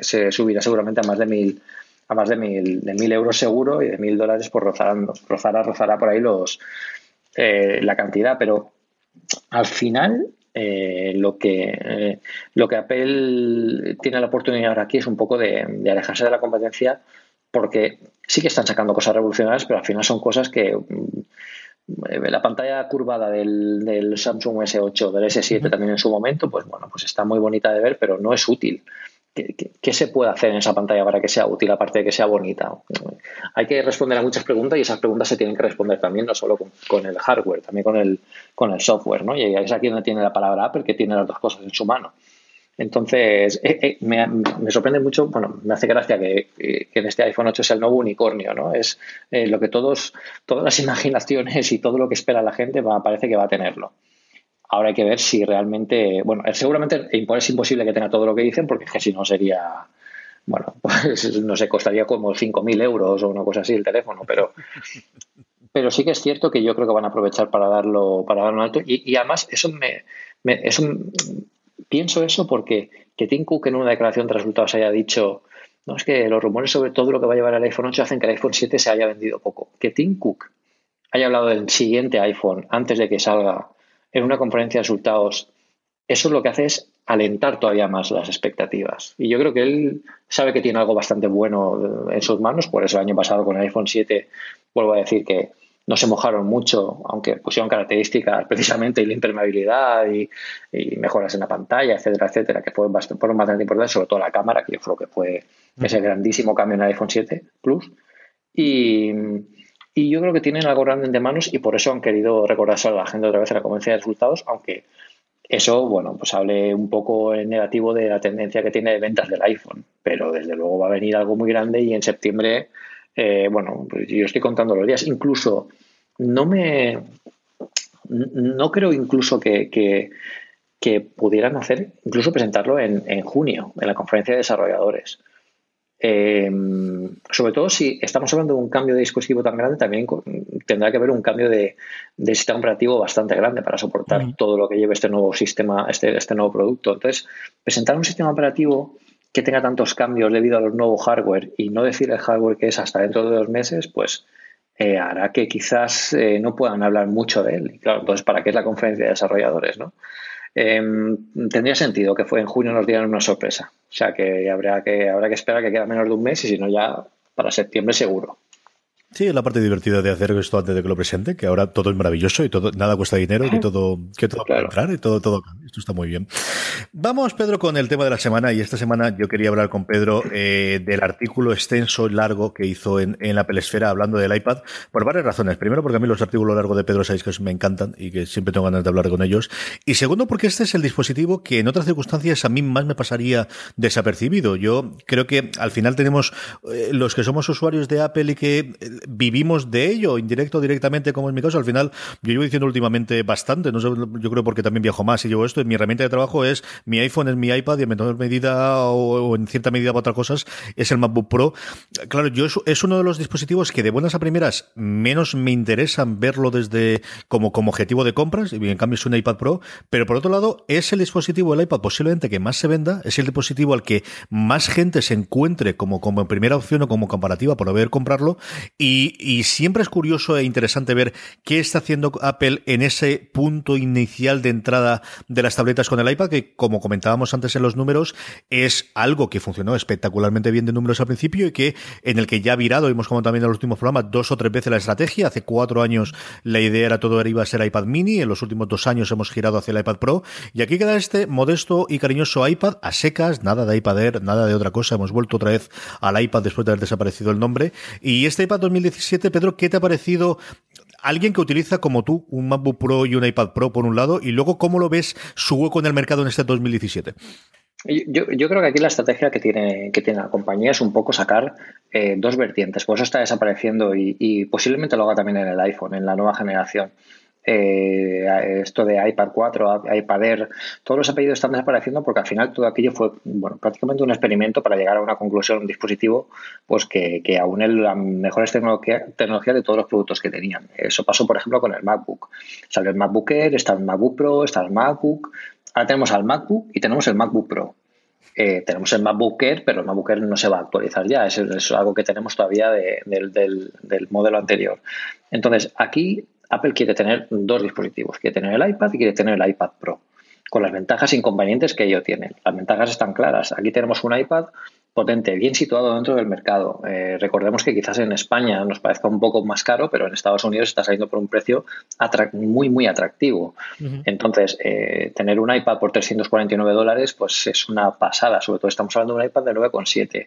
se, subirá seguramente a más de mil a más de mil, de mil euros seguro y de mil dólares por rozará, rozará, rozará por ahí los eh, la cantidad, pero al final eh, lo, que, eh, lo que Apple tiene la oportunidad ahora aquí es un poco de, alejarse de la competencia porque sí que están sacando cosas revolucionarias, pero al final son cosas que, la pantalla curvada del, Samsung S8, del S7 también en su momento, pues bueno, pues está muy bonita de ver, pero no es útil. ¿Qué, se puede hacer en esa pantalla para que sea útil, aparte de que sea bonita? Hay que responder a muchas preguntas y esas preguntas se tienen que responder también, no solo con, el hardware, también con el, con el software, ¿no? Y es aquí donde tiene la palabra Apple, que tiene las dos cosas en su mano. Entonces, eh, eh, me, sorprende mucho, bueno, me hace gracia que, en este iPhone 8 sea el nuevo unicornio, ¿no? Es eh, lo que todos, todas las imaginaciones y todo lo que espera la gente parece que va a tenerlo. Ahora hay que ver si realmente, bueno, seguramente es imposible que tenga todo lo que dicen porque es que si no sería, bueno, pues no sé, costaría como 5.000 euros o una cosa así el teléfono, pero, pero sí que es cierto que yo creo que van a aprovechar para darlo, para darlo alto y, además eso me, me eso pienso eso porque que Tim Cook en una declaración de resultados haya dicho, no es que los rumores sobre todo lo que va a llevar el iPhone 8 hacen que el iPhone 7 se haya vendido poco. Que Tim Cook haya hablado del siguiente iPhone antes de que salga en una conferencia de resultados, eso lo que hace es alentar todavía más las expectativas. Y yo creo que él sabe que tiene algo bastante bueno en sus manos, por eso el año pasado con el iPhone 7, vuelvo a decir que no se mojaron mucho, aunque pusieron características precisamente y la impermeabilidad y, mejoras en la pantalla, etcétera, etcétera, que fueron bastante, fueron bastante importantes, sobre todo la cámara, que yo creo que fue ese grandísimo cambio en el iPhone 7 Plus. Y, yo creo que tienen algo grande de manos y por eso han querido recordarse a la gente otra vez en la conferencia de resultados, aunque eso, bueno, pues hable un poco en negativo de la tendencia que tiene de ventas del iPhone, pero desde luego va a venir algo muy grande y en septiembre eh, bueno, pues yo estoy contando los días. Incluso no me. No creo incluso que, que, pudieran hacer, incluso presentarlo en, en, junio, en la conferencia de desarrolladores. Eh, sobre todo si estamos hablando de un cambio de dispositivo tan grande, también tendrá que haber un cambio de, de sistema operativo bastante grande para soportar todo lo que lleve este nuevo sistema, este, este nuevo producto. Entonces, presentar un sistema operativo que tenga tantos cambios debido a los nuevos hardware y no decir el hardware que es hasta dentro de dos meses, pues eh, hará que quizás eh, no puedan hablar mucho de él. Y claro, entonces, ¿para qué es la conferencia de desarrolladores? ¿no? Em, tendría sentido que fue en junio nos dieran una sorpresa. O sea que habrá que, habrá que esperar que queda menos de un mes y si no ya para septiembre seguro. Sí, es la parte divertida de hacer esto antes de que lo presente, que ahora todo es maravilloso y todo, nada cuesta dinero, y todo, que todo puede entrar y todo, todo, esto está muy bien. Vamos, Pedro, con el tema de la semana, y esta semana yo quería hablar con Pedro eh, del artículo extenso y largo que hizo en, en la Pelesfera hablando del iPad, por varias razones. Primero, porque a mí los artículos largos de Pedro sabéis que me encantan y que siempre tengo ganas de hablar con ellos. Y segundo, porque este es el dispositivo que en otras circunstancias a mí más me pasaría desapercibido. Yo creo que al final tenemos eh, los que somos usuarios de Apple y que eh, vivimos de ello, indirecto o directamente, como en mi caso. Al final, yo llevo diciendo últimamente bastante, no sé, yo creo porque también viajo más y llevo esto. Mi herramienta de trabajo es mi iPhone, es mi iPad y en menor medida o, en cierta medida para otras cosas es el MacBook Pro. Claro, yo es, uno de los dispositivos que de buenas a primeras menos me interesan verlo desde como, como objetivo de compras, y en cambio es un iPad Pro, pero por otro lado es el dispositivo, el iPad posiblemente que más se venda, es el dispositivo al que más gente se encuentre como, como primera opción o como comparativa por haber comprarlo y, siempre es curioso e interesante ver qué está haciendo Apple en ese punto inicial de entrada de las tabletas con el iPad, que como comentábamos antes en los números, es algo que funcionó espectacularmente bien de números al principio y que en el que ya ha virado, hemos comentado también en los últimos programas, dos o tres veces la estrategia. Hace cuatro años la idea era todo iba a ser iPad mini, en los últimos dos años hemos girado hacia el iPad Pro y aquí queda este modesto y cariñoso iPad a secas, nada de iPad Air, nada de otra cosa. Hemos vuelto otra vez al iPad después de haber desaparecido el nombre. Y este iPad 2017, Pedro, ¿qué te ha parecido alguien que utiliza como tú un MacBook Pro y un iPad Pro por un lado y luego cómo lo ves su hueco en el mercado en este 2017? Yo, yo creo que aquí la estrategia que tiene, que tiene la compañía es un poco sacar eh, dos vertientes. Por eso está desapareciendo y, posiblemente lo haga también en el iPhone, en la nueva generación. Eh, esto de iPad 4, iPad Air, todos los apellidos están desapareciendo porque al final todo aquello fue bueno, prácticamente un experimento para llegar a una conclusión, un dispositivo pues que, que aúne las mejores tecnologías tecnología de todos los productos que tenían. Eso pasó, por ejemplo, con el MacBook. Salió el MacBook Air, está el MacBook Pro, está el MacBook, ahora tenemos el MacBook y tenemos el MacBook Pro. Eh, tenemos el MacBook Air, pero el MacBook Air no se va a actualizar ya. Es, es algo que tenemos todavía del, del modelo anterior. Entonces, aquí Apple quiere tener dos dispositivos, quiere tener el iPad y quiere tener el iPad Pro, con las ventajas e inconvenientes que ello tiene. Las ventajas están claras. Aquí tenemos un iPad potente, bien situado dentro del mercado. Eh, recordemos que quizás en España nos parezca un poco más caro, pero en Estados Unidos está saliendo por un precio muy, muy atractivo. Entonces, eh, tener un iPad por 349 dólares, pues es una pasada. Sobre todo estamos hablando de un iPad de 9,7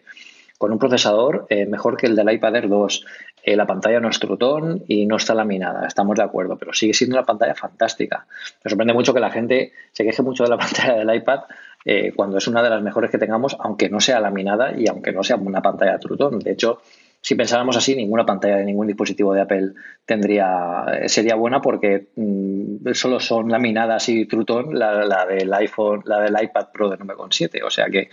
con un procesador eh, mejor que el del iPad Air 2. La pantalla no es trutón y no está laminada, estamos de acuerdo, pero sigue siendo una pantalla fantástica. Me sorprende mucho que la gente se queje mucho de la pantalla del iPad eh, cuando es una de las mejores que tengamos, aunque no sea laminada y aunque no sea una pantalla Trutón. De hecho, si pensáramos así, ninguna pantalla de ningún dispositivo de Apple tendría eh, sería buena porque mm, solo son laminadas y Trutón la, del iPhone, la del iPad Pro de 9,7. O sea que,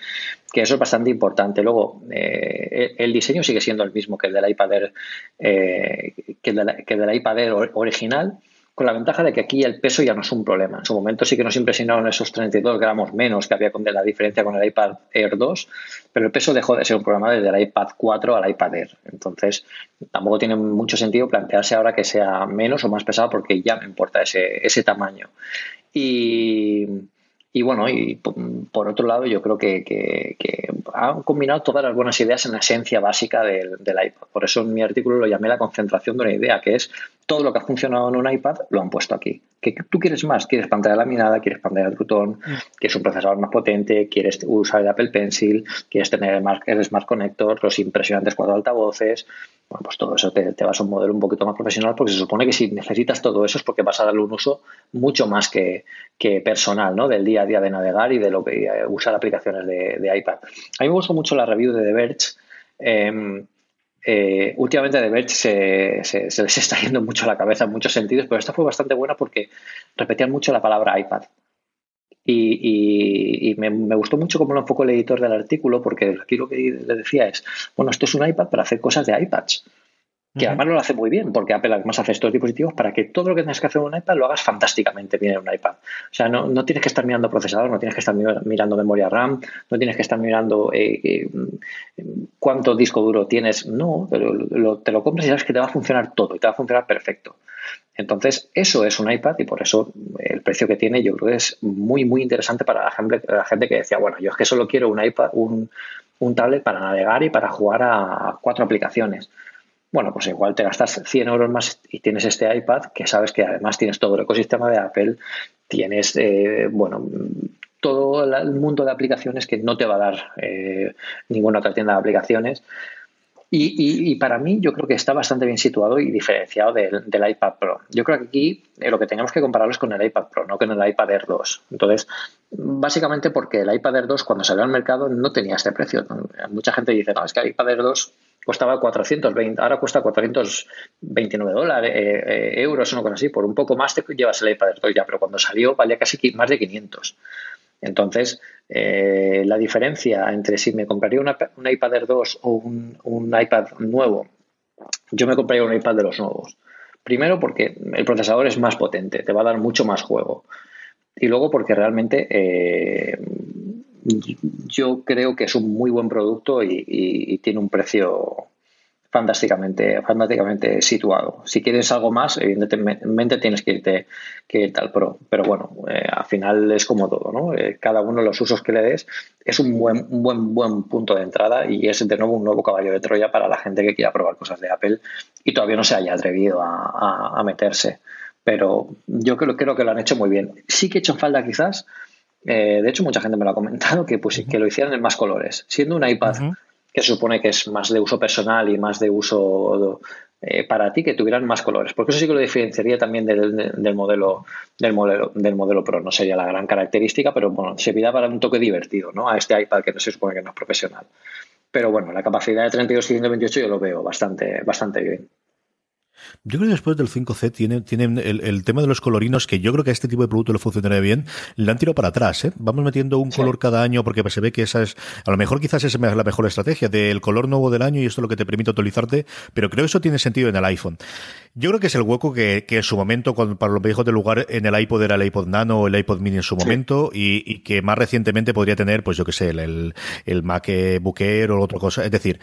eso es bastante importante. Luego, eh, el diseño sigue siendo el mismo que el del iPad Air, que, el que el del iPad original con la ventaja de que aquí el peso ya no es un problema. En su momento sí que nos impresionaron esos 32 gramos menos que había con la diferencia con el iPad Air 2, pero el peso dejó de ser un problema desde el iPad 4 al iPad Air. Entonces, tampoco tiene mucho sentido plantearse ahora que sea menos o más pesado porque ya me importa ese, ese tamaño. Y, y bueno, y por otro lado, yo creo que, que, han combinado todas las buenas ideas en la esencia básica del, iPad. Por eso en mi artículo lo llamé la concentración de una idea, que es todo lo que ha funcionado en un iPad lo han puesto aquí. ¿Qué tú quieres más? ¿Quieres pantalla laminada? ¿Quieres pantalla de Trutón? Mm. ¿Quieres un procesador más potente? ¿Quieres usar el Apple Pencil? ¿Quieres tener el Smart Connector? Los impresionantes cuatro altavoces? Bueno, pues todo eso te, vas a un modelo un poquito más profesional porque se supone que si necesitas todo eso es porque vas a darle un uso mucho más que, que personal, ¿no? Del día a día de navegar y de lo que eh, usar aplicaciones de, iPad. A mí me gustó mucho la review de The Verge. Em, eh, últimamente The Verge se, se, les está yendo mucho la cabeza en muchos sentidos, pero esta fue bastante buena porque repetían mucho la palabra iPad. Y, me, gustó mucho cómo lo enfocó el editor del artículo, porque aquí lo que le decía es, bueno, esto es un iPad para hacer cosas de iPads. Que además lo hace muy bien, porque Apple además hace estos dispositivos para que todo lo que tengas que hacer en un iPad lo hagas fantásticamente bien en un iPad. O sea, no, no tienes que estar mirando procesador, no tienes que estar mirando memoria RAM, no tienes que estar mirando eh, eh, cuánto disco duro tienes. No, pero te lo compras y sabes que te va a funcionar todo y te va a funcionar perfecto. Entonces, eso es un iPad y por eso el precio que tiene yo creo que es muy, muy interesante para la gente, la gente que decía, bueno, yo es que solo quiero un iPad, un, un tablet para navegar y para jugar a cuatro aplicaciones bueno, pues igual te gastas 100 euros más y tienes este iPad, que sabes que además tienes todo el ecosistema de Apple, tienes, eh, bueno, todo el mundo de aplicaciones que no te va a dar eh, ninguna otra tienda de aplicaciones. Y, para mí yo creo que está bastante bien situado y diferenciado del, iPad Pro. Yo creo que aquí eh, lo que tenemos que compararlo es con el iPad Pro, no con el iPad Air 2. Entonces, básicamente porque el iPad Air 2 cuando salió al mercado no tenía este precio. Mucha gente dice, no, es que el iPad Air 2 costaba 420, ahora cuesta 429 dólares, eh, eh, euros, una cosa así, por un poco más te llevas el iPad Air 2 ya, pero cuando salió valía casi más de 500. Entonces, eh, la diferencia entre si me compraría un iPad Air 2 o un, iPad nuevo, yo me compraría un iPad de los nuevos. Primero porque el procesador es más potente, te va a dar mucho más juego. Y luego porque realmente yo creo que es un muy buen producto y, tiene un precio fantásticamente, fantásticamente situado. Si quieres algo más, evidentemente tienes que irte, que al Pro. Pero bueno, eh, al final es como todo, ¿no? Eh, cada uno de los usos que le des es un buen, buen, buen punto de entrada y es de nuevo un nuevo caballo de Troya para la gente que quiera probar cosas de Apple y todavía no se haya atrevido a, meterse. Pero yo creo, creo que lo han hecho muy bien. Sí que he hecho falta quizás eh, de hecho, mucha gente me lo ha comentado que, pues, que lo hicieran en más colores. Siendo un iPad que se supone que es más de uso personal y más de uso eh, para ti, que tuvieran más colores. Porque eso sí que lo diferenciaría también del, modelo, del, modelo, del modelo Pro. No sería la gran característica, pero bueno, servirá para un toque divertido ¿no? a este iPad que no se supone que no es profesional. Pero bueno, la capacidad de 32 y 128 yo lo veo bastante, bastante bien. Yo creo que después del 5C tienen, tienen el, tema de los colorinos, que yo creo que a este tipo de producto le funcionaría bien, le han tirado para atrás. ¿eh? Vamos metiendo un color cada año porque se ve que esa es, a lo mejor quizás esa es la mejor estrategia del color nuevo del año y esto es lo que te permite actualizarte, pero creo que eso tiene sentido en el iPhone. Yo creo que es el hueco que, que en su momento, para los viejos del lugar, en el iPod era el iPod Nano o el iPod Mini en su momento y, que más recientemente podría tener, pues yo que sé, el, el, Mac Booker o otra cosa. Es decir,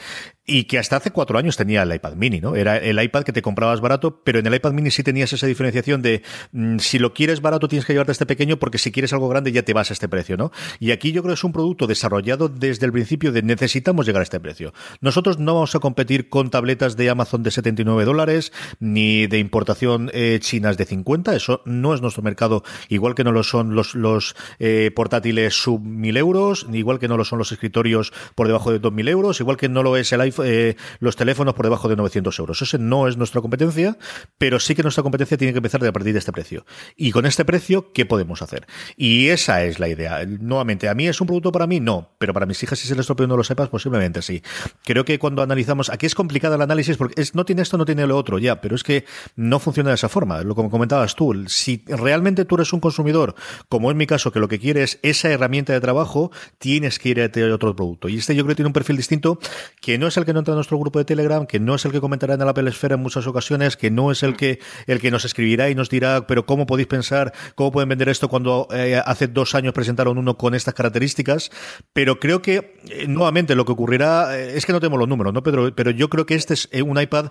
y que hasta hace cuatro años tenía el iPad mini, ¿no? Era el iPad que te comprabas barato, pero en el iPad mini sí tenías esa diferenciación de mm, si lo quieres barato tienes que llevarte este pequeño porque si quieres algo grande ya te vas a este precio, ¿no? Y aquí yo creo que es un producto desarrollado desde el principio de necesitamos llegar a este precio. Nosotros no vamos a competir con tabletas de Amazon de 79 dólares ni de importación eh, chinas de 50, eso no es nuestro mercado, igual que no lo son los, los eh, portátiles sub 1000 euros, igual que no lo son los escritorios por debajo de 2000 euros, igual que no lo es el iPhone eh, los teléfonos por debajo de 900 euros. Ese no es nuestra competencia, pero sí que nuestra competencia tiene que empezar a partir de este precio. Y con este precio, ¿qué podemos hacer? Y esa es la idea. Nuevamente, ¿a mí es un producto para mí? No, pero para mis hijas si se les estropeó no lo sepas, posiblemente sí. Creo que cuando analizamos, aquí es complicado el análisis porque no tiene esto, no tiene lo otro, ya, pero es que no funciona de esa forma. Lo como comentabas tú, si realmente tú eres un consumidor, como en mi caso, que lo que quieres es esa herramienta de trabajo, tienes que ir a otro producto. Y este yo creo que tiene un perfil distinto, que no es el que no entra en nuestro grupo de Telegram, que no es el que comentará en la Apple Esfera en muchas ocasiones, que no es el que, el que nos escribirá y nos dirá, pero ¿cómo podéis pensar, cómo pueden vender esto cuando eh, hace dos años presentaron uno con estas características? Pero creo que, eh, nuevamente, lo que ocurrirá, eh, es que no tenemos los números, ¿no, Pedro? Pero yo creo que este es un iPad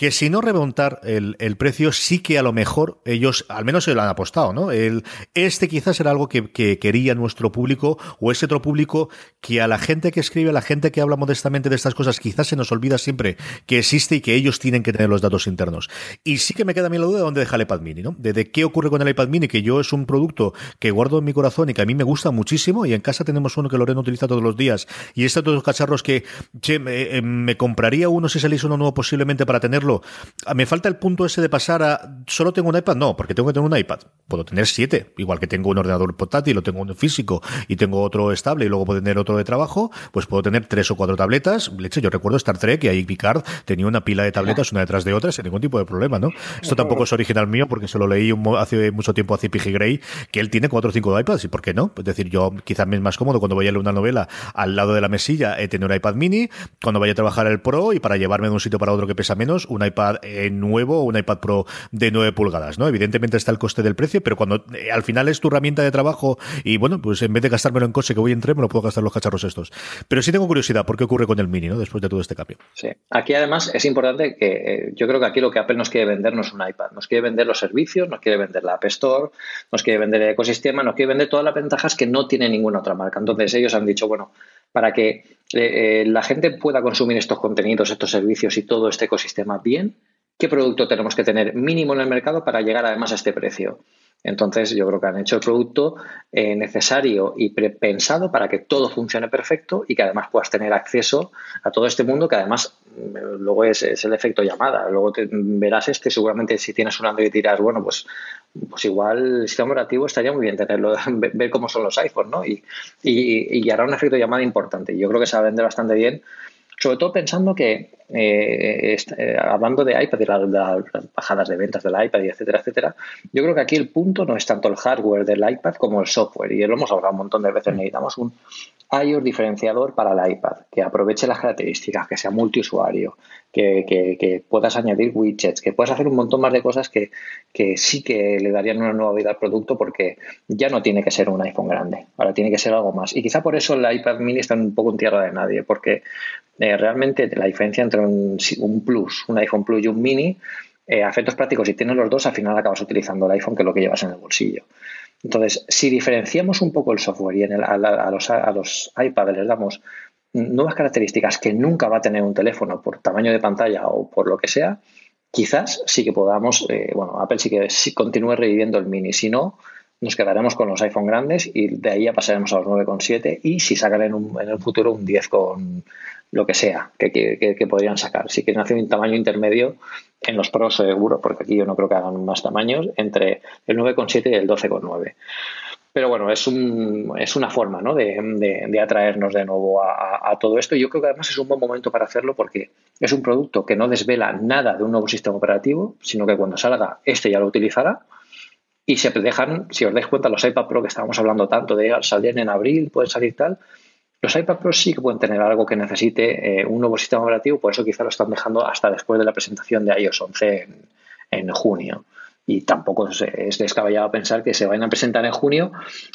que si no remontar el, el, precio, sí que a lo mejor ellos, al menos se lo han apostado, ¿no? El, este quizás era algo que, que, quería nuestro público, o ese otro público que a la gente que escribe, a la gente que habla modestamente de estas cosas, quizás se nos olvida siempre que existe y que ellos tienen que tener los datos internos. Y sí que me queda a mí la duda de dónde deja el iPad mini, ¿no? De, qué ocurre con el iPad mini, que yo es un producto que guardo en mi corazón y que a mí me gusta muchísimo, y en casa tenemos uno que Lorena utiliza todos los días, y todos los cacharros que, che, me, eh, me compraría uno si saliese uno nuevo posiblemente para tenerlo Ah, me falta el punto ese de pasar a solo tengo un iPad, no, porque tengo que tener un iPad. Puedo tener siete, igual que tengo un ordenador portátil, o tengo uno físico y tengo otro estable y luego puedo tener otro de trabajo, pues puedo tener tres o cuatro tabletas. Leche, yo recuerdo Star Trek y ahí Picard tenía una pila de tabletas una detrás de otra sin ningún tipo de problema, ¿no? Esto tampoco es original mío porque se lo leí hace mucho tiempo a P.G. Gray, que él tiene cuatro o cinco iPads y ¿por qué no? Es decir, yo quizás me es más cómodo cuando voy a leer una novela al lado de la mesilla he tener un iPad mini, cuando vaya a trabajar el Pro y para llevarme de un sitio para otro que pesa menos, un iPad eh, nuevo o un iPad Pro de 9 pulgadas, ¿no? Evidentemente está el coste del precio, pero cuando eh, al final es tu herramienta de trabajo y bueno, pues en vez de gastármelo en coche que voy en tren, me lo puedo gastar los cacharros estos. Pero sí tengo curiosidad por qué ocurre con el Mini, ¿no? Después de todo este cambio. Sí. Aquí además es importante que eh, yo creo que aquí lo que Apple nos quiere vender no es un iPad, nos quiere vender los servicios, nos quiere vender la App Store, nos quiere vender el ecosistema, nos quiere vender todas las ventajas que no tiene ninguna otra marca. Entonces ellos han dicho, bueno, para que eh, la gente pueda consumir estos contenidos, estos servicios y todo este ecosistema bien, ¿qué producto tenemos que tener mínimo en el mercado para llegar además a este precio? Entonces, yo creo que han hecho el producto eh, necesario y pensado para que todo funcione perfecto y que además puedas tener acceso a todo este mundo que además mm, luego es, el efecto llamada. Luego te, verás este, seguramente si tienes un Android dirás, bueno, pues, pues igual el sistema operativo estaría muy bien tenerlo, ver cómo son los iPhones, ¿no? Y, y, y hará un efecto llamada importante. Yo creo que se va a vender bastante bien sobre todo pensando que, eh, eh, hablando de iPad y las bajadas de ventas del iPad y etcétera, etcétera, yo creo que aquí el punto no es tanto el hardware del iPad como el software. Y lo hemos hablado un montón de veces. Necesitamos un iOS diferenciador para el iPad, que aproveche las características, que sea multiusuario, que, que, puedas añadir widgets, que puedas hacer un montón más de cosas que, que sí que le darían una nueva vida al producto porque ya no tiene que ser un iPhone grande, ahora tiene que ser algo más. Y quizá por eso el iPad mini está un poco en tierra de nadie, porque eh, realmente la diferencia entre un, un, Plus, un iPhone Plus y un mini, eh, a efectos prácticos, si tienes los dos, al final acabas utilizando el iPhone que es lo que llevas en el bolsillo. Entonces, si diferenciamos un poco el software y a, los, a los iPad les damos nuevas características que nunca va a tener un teléfono por tamaño de pantalla o por lo que sea, quizás sí que podamos, eh, bueno, Apple sí que continúe reviviendo el mini, si no, nos quedaremos con los iPhone grandes y de ahí ya pasaremos a los 9,7 y si sacan en, en el futuro un 10 con lo que sea que, que, podrían sacar. Si quieren hacer un tamaño intermedio en los pros seguro, porque aquí yo no creo que hagan más tamaños, entre el 9,7 y el 12,9. Pero bueno, es, un, es una forma ¿no? de, de, atraernos de nuevo a, todo esto. Y yo creo que además es un buen momento para hacerlo porque es un producto que no desvela nada de un nuevo sistema operativo, sino que cuando salga, este ya lo utilizará. Y se dejan, si os dais cuenta, los iPad Pro que estábamos hablando tanto de salir en abril, pueden salir tal, los iPad Pro sí que pueden tener algo que necesite eh, un nuevo sistema operativo, por eso quizá lo están dejando hasta después de la presentación de iOS 11 en junio y tampoco es, descabellado pensar que se vayan a presentar en junio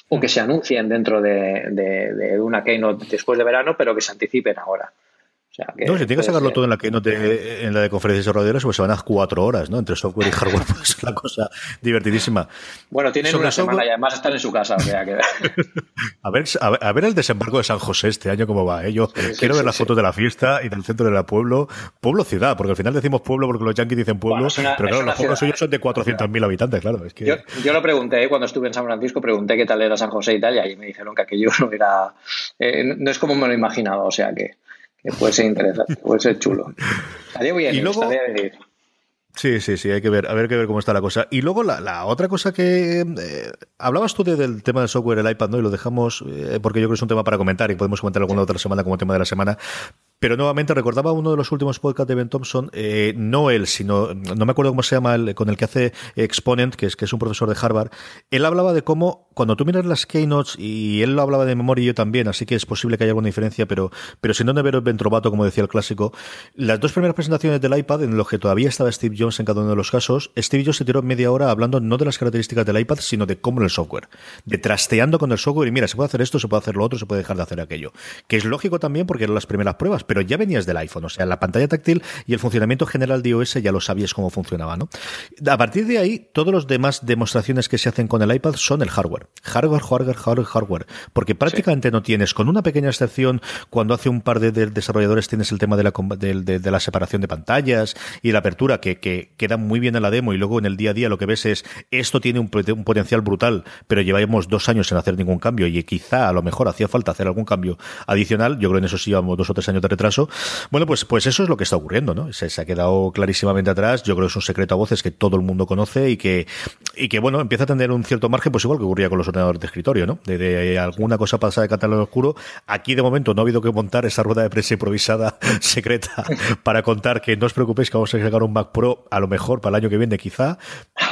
o que se anuncien dentro de, una keynote después de verano, pero que se anticipen ahora. No, si tienes que sacarlo todo en la que no te, en la de conferencias desarrolladoras, pues se van a cuatro horas, ¿no? Entre software y hardware, pues es una cosa divertidísima. Bueno, tienen una semana y además están en su casa, o sea que... a, ver, a, ver, el desembarco de San José este año cómo va, ¿eh? Yo quiero ver las fotos de la fiesta y del centro del pueblo, pueblo-ciudad, porque al final decimos pueblo porque los yankees dicen pueblo, pero claro, los pueblos suyos son de 400.000 habitantes, claro. Es que... yo, yo, lo pregunté, ¿eh? cuando estuve en San Francisco, pregunté qué tal era San José y tal, y ahí me dijeron que aquello no era... Eh, no es como me lo imaginaba, o sea que puede ser interesante, puede ser chulo. Estaría bien, y luego, Sí, sí, sí, hay que ver, a ver que ver cómo está la cosa. Y luego la, otra cosa que eh, hablabas tú del tema del software, el iPad, ¿no? Y lo dejamos eh, porque yo creo que es un tema para comentar y podemos comentar alguna otra semana como tema de la semana. Pero nuevamente recordaba uno de los últimos podcasts de Ben Thompson, eh, no él, sino, no me acuerdo cómo se llama, el, con el que hace Exponent, que es, que es un profesor de Harvard. Él hablaba de cómo, cuando tú miras las keynotes, y él lo hablaba de memoria y yo también, así que es posible que haya alguna diferencia, pero, pero si no de ver el ventrovato, como decía el clásico, las dos primeras presentaciones del iPad, en los que todavía estaba Steve Jones en cada uno de los casos, Steve Jobs se tiró media hora hablando no de las características del iPad, sino de cómo el software, de trasteando con el software y mira, se puede hacer esto, se puede hacer lo otro, se puede dejar de hacer aquello. Que es lógico también porque eran las primeras pruebas, pero ya venías del iPhone, o sea, la pantalla táctil y el funcionamiento general de iOS ya lo sabías cómo funcionaba, ¿no? A partir de ahí, todos los demás demostraciones que se hacen con el iPad son el hardware. Hardware, hardware, hardware, hardware. Porque prácticamente no tienes, con una pequeña excepción, cuando hace un par de, desarrolladores tienes el tema de la, de, la separación de pantallas y la apertura, que, que queda muy bien en la demo y luego en el día a día lo que ves es esto tiene un, potencial brutal, pero llevamos dos años sin hacer ningún cambio y quizá a lo mejor hacía falta hacer algún cambio adicional. Yo creo que en eso sí llevamos dos o tres años de retraso. Bueno, pues, pues eso es lo que está ocurriendo, ¿no? Se, ha quedado clarísimamente atrás. Yo creo que es un secreto a voces que todo el mundo conoce y que, y que bueno, empieza a tener un cierto margen, pues igual que ocurría con los ordenadores de escritorio, ¿no? De, alguna cosa pasada de catálogo oscuro. Aquí de momento no ha habido que montar esa rueda de prensa improvisada secreta para contar que no os preocupéis que vamos a sacar un Mac Pro a lo mejor para el año que viene quizá,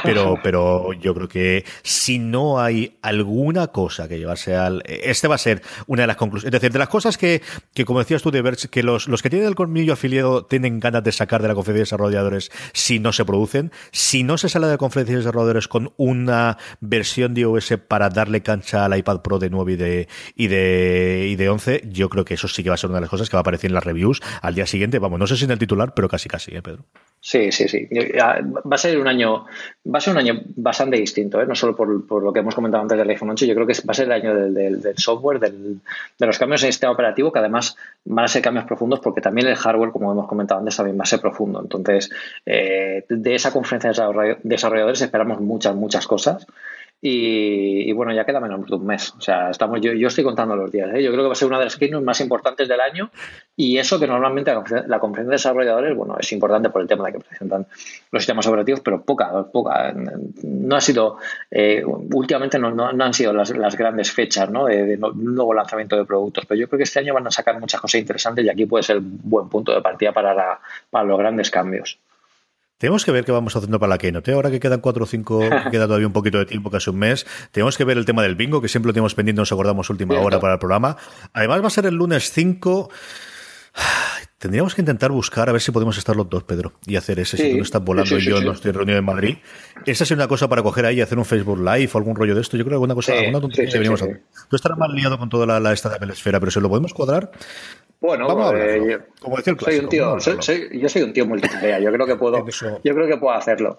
pero, pero yo creo que si no hay alguna cosa que llevase al. Este va a ser una de las conclusiones. Es decir, de las cosas que, que como decías tú, de ver que los, los que tienen el colmillo afiliado tienen ganas de sacar de la conferencia de desarrolladores si no se producen. Si no se sale de la conferencia de desarrolladores con una versión de iOS para darle cancha al iPad Pro de 9 y de, y de, y de 11, yo creo que eso sí que va a ser una de las cosas que va a aparecer en las reviews al día siguiente. Vamos, no sé si en el titular, pero casi casi, ¿eh, Pedro? Sí, sí, sí. Va a ser un año, va a ser un año bastante distinto, ¿eh? no solo por, por, lo que hemos comentado antes del iPhone 8, yo creo que va a ser el año del, del, software, del, de los cambios en el sistema operativo, que además van a ser cambios profundos porque también el hardware, como hemos comentado antes, también va a ser profundo. Entonces, eh, de esa conferencia de desarrolladores esperamos muchas, muchas cosas. Y, bueno, ya queda menos de un mes. O sea, estamos, yo, yo estoy contando los días. ¿eh? Yo creo que va a ser una de las keynotes más importantes del año. Y eso que normalmente la, conferencia de desarrolladores, bueno, es importante por el tema de que presentan los sistemas operativos, pero poca, poca. No ha sido, eh, últimamente no, no, han sido las, las grandes fechas ¿no? de, un nuevo lanzamiento de productos. Pero yo creo que este año van a sacar muchas cosas interesantes y aquí puede ser un buen punto de partida para, para los grandes cambios. Tenemos que ver qué vamos haciendo para la Keynote. Ahora que quedan cuatro o cinco, queda todavía un poquito de tiempo, casi un mes, tenemos que ver el tema del bingo, que siempre lo tenemos pendiente, nos acordamos última hora para el programa. Además va a ser el lunes 5. Tendríamos que intentar buscar a ver si podemos estar los dos, Pedro, y hacer ese. si tú no estás volando y yo no estoy reunido en Madrid. Esa es una cosa para coger ahí y hacer un Facebook Live o algún rollo de esto. Yo creo que alguna cosa, alguna tontería deberíamos hacer. Tú estarás mal liado con toda la, la esta de la esfera, pero si lo podemos cuadrar, bueno, eh, como decía el soy un tío, yo soy un tío multitarea, yo creo que puedo, yo creo que puedo hacerlo.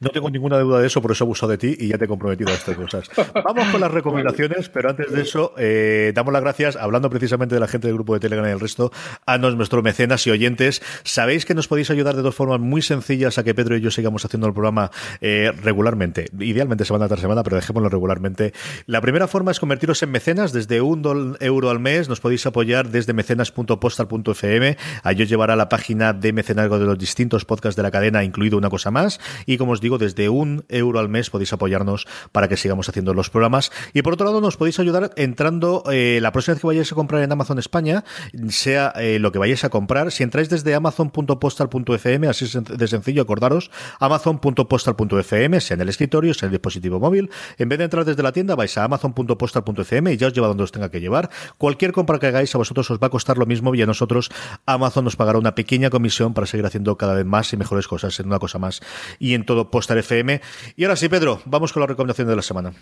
No tengo ninguna duda de eso, por eso he abusado de ti y ya te he comprometido a estas cosas. Vamos con las recomendaciones, pero antes de eso, eh, damos las gracias, hablando precisamente de la gente del grupo de Telegram y el resto, a nuestros mecenas y oyentes. Sabéis que nos podéis ayudar de dos formas muy sencillas a que Pedro y yo sigamos haciendo el programa eh, regularmente, idealmente semana tras semana, pero dejémoslo regularmente. La primera forma es convertiros en mecenas desde un euro al mes, nos podéis apoyar desde mecenas.postal.fm. Allí os llevará a la página de mecenazgo de los distintos podcasts de la cadena, incluido una cosa más. Y como os digo, desde un euro al mes podéis apoyarnos para que sigamos haciendo los programas. Y por otro lado, nos podéis ayudar entrando eh, la próxima vez que vayáis a comprar en Amazon España, sea eh, lo que vayáis a comprar. Si entráis desde amazon.postal.fm, así de sencillo, acordaros, amazon.postal.fm, sea en el escritorio, sea en el dispositivo móvil. En vez de entrar desde la tienda, vais a amazon.postal.fm y ya os lleva donde os tenga que llevar. Cualquier compra que hagáis a vosotros os va a costar lo mismo y a nosotros Amazon nos pagará una pequeña comisión para seguir haciendo cada vez más y mejores cosas en una cosa más y en todo Postar FM. Y ahora sí, Pedro, vamos con la recomendación de la semana.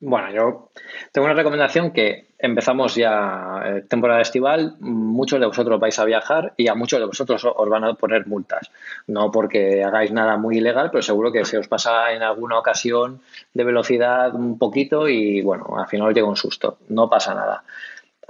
Bueno, yo tengo una recomendación que empezamos ya eh, temporada estival, muchos de vosotros vais a viajar y a muchos de vosotros os van a poner multas. No porque hagáis nada muy ilegal, pero seguro que se os pasa en alguna ocasión de velocidad un poquito y bueno, al final os llega un susto. No pasa nada.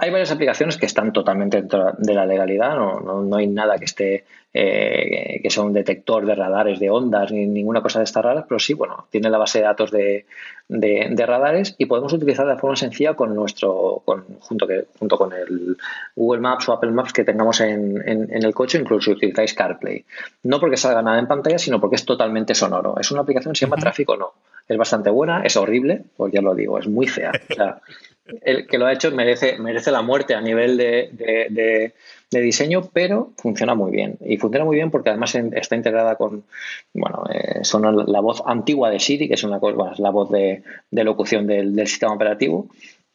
Hay varias aplicaciones que están totalmente dentro de la legalidad, no, no, hay nada que esté eh, que sea un detector de radares de ondas ni ninguna cosa de estas raras, pero sí, bueno, tiene la base de datos de, de, radares y podemos utilizar de forma sencilla con nuestro, con, junto, que, junto con el Google Maps o Apple Maps que tengamos en, en, el coche, incluso si utilizáis CarPlay. No porque salga nada en pantalla, sino porque es totalmente sonoro. Es una aplicación que se llama Tráfico No. Es bastante buena, es horrible, pues ya lo digo, es muy fea. O sea, el que lo ha hecho merece, merece la muerte a nivel de, diseño, pero funciona muy bien. Y funciona muy bien porque además está integrada con, bueno, eh, son la voz antigua de Siri, que es una cosa, la voz de, locución del, sistema operativo,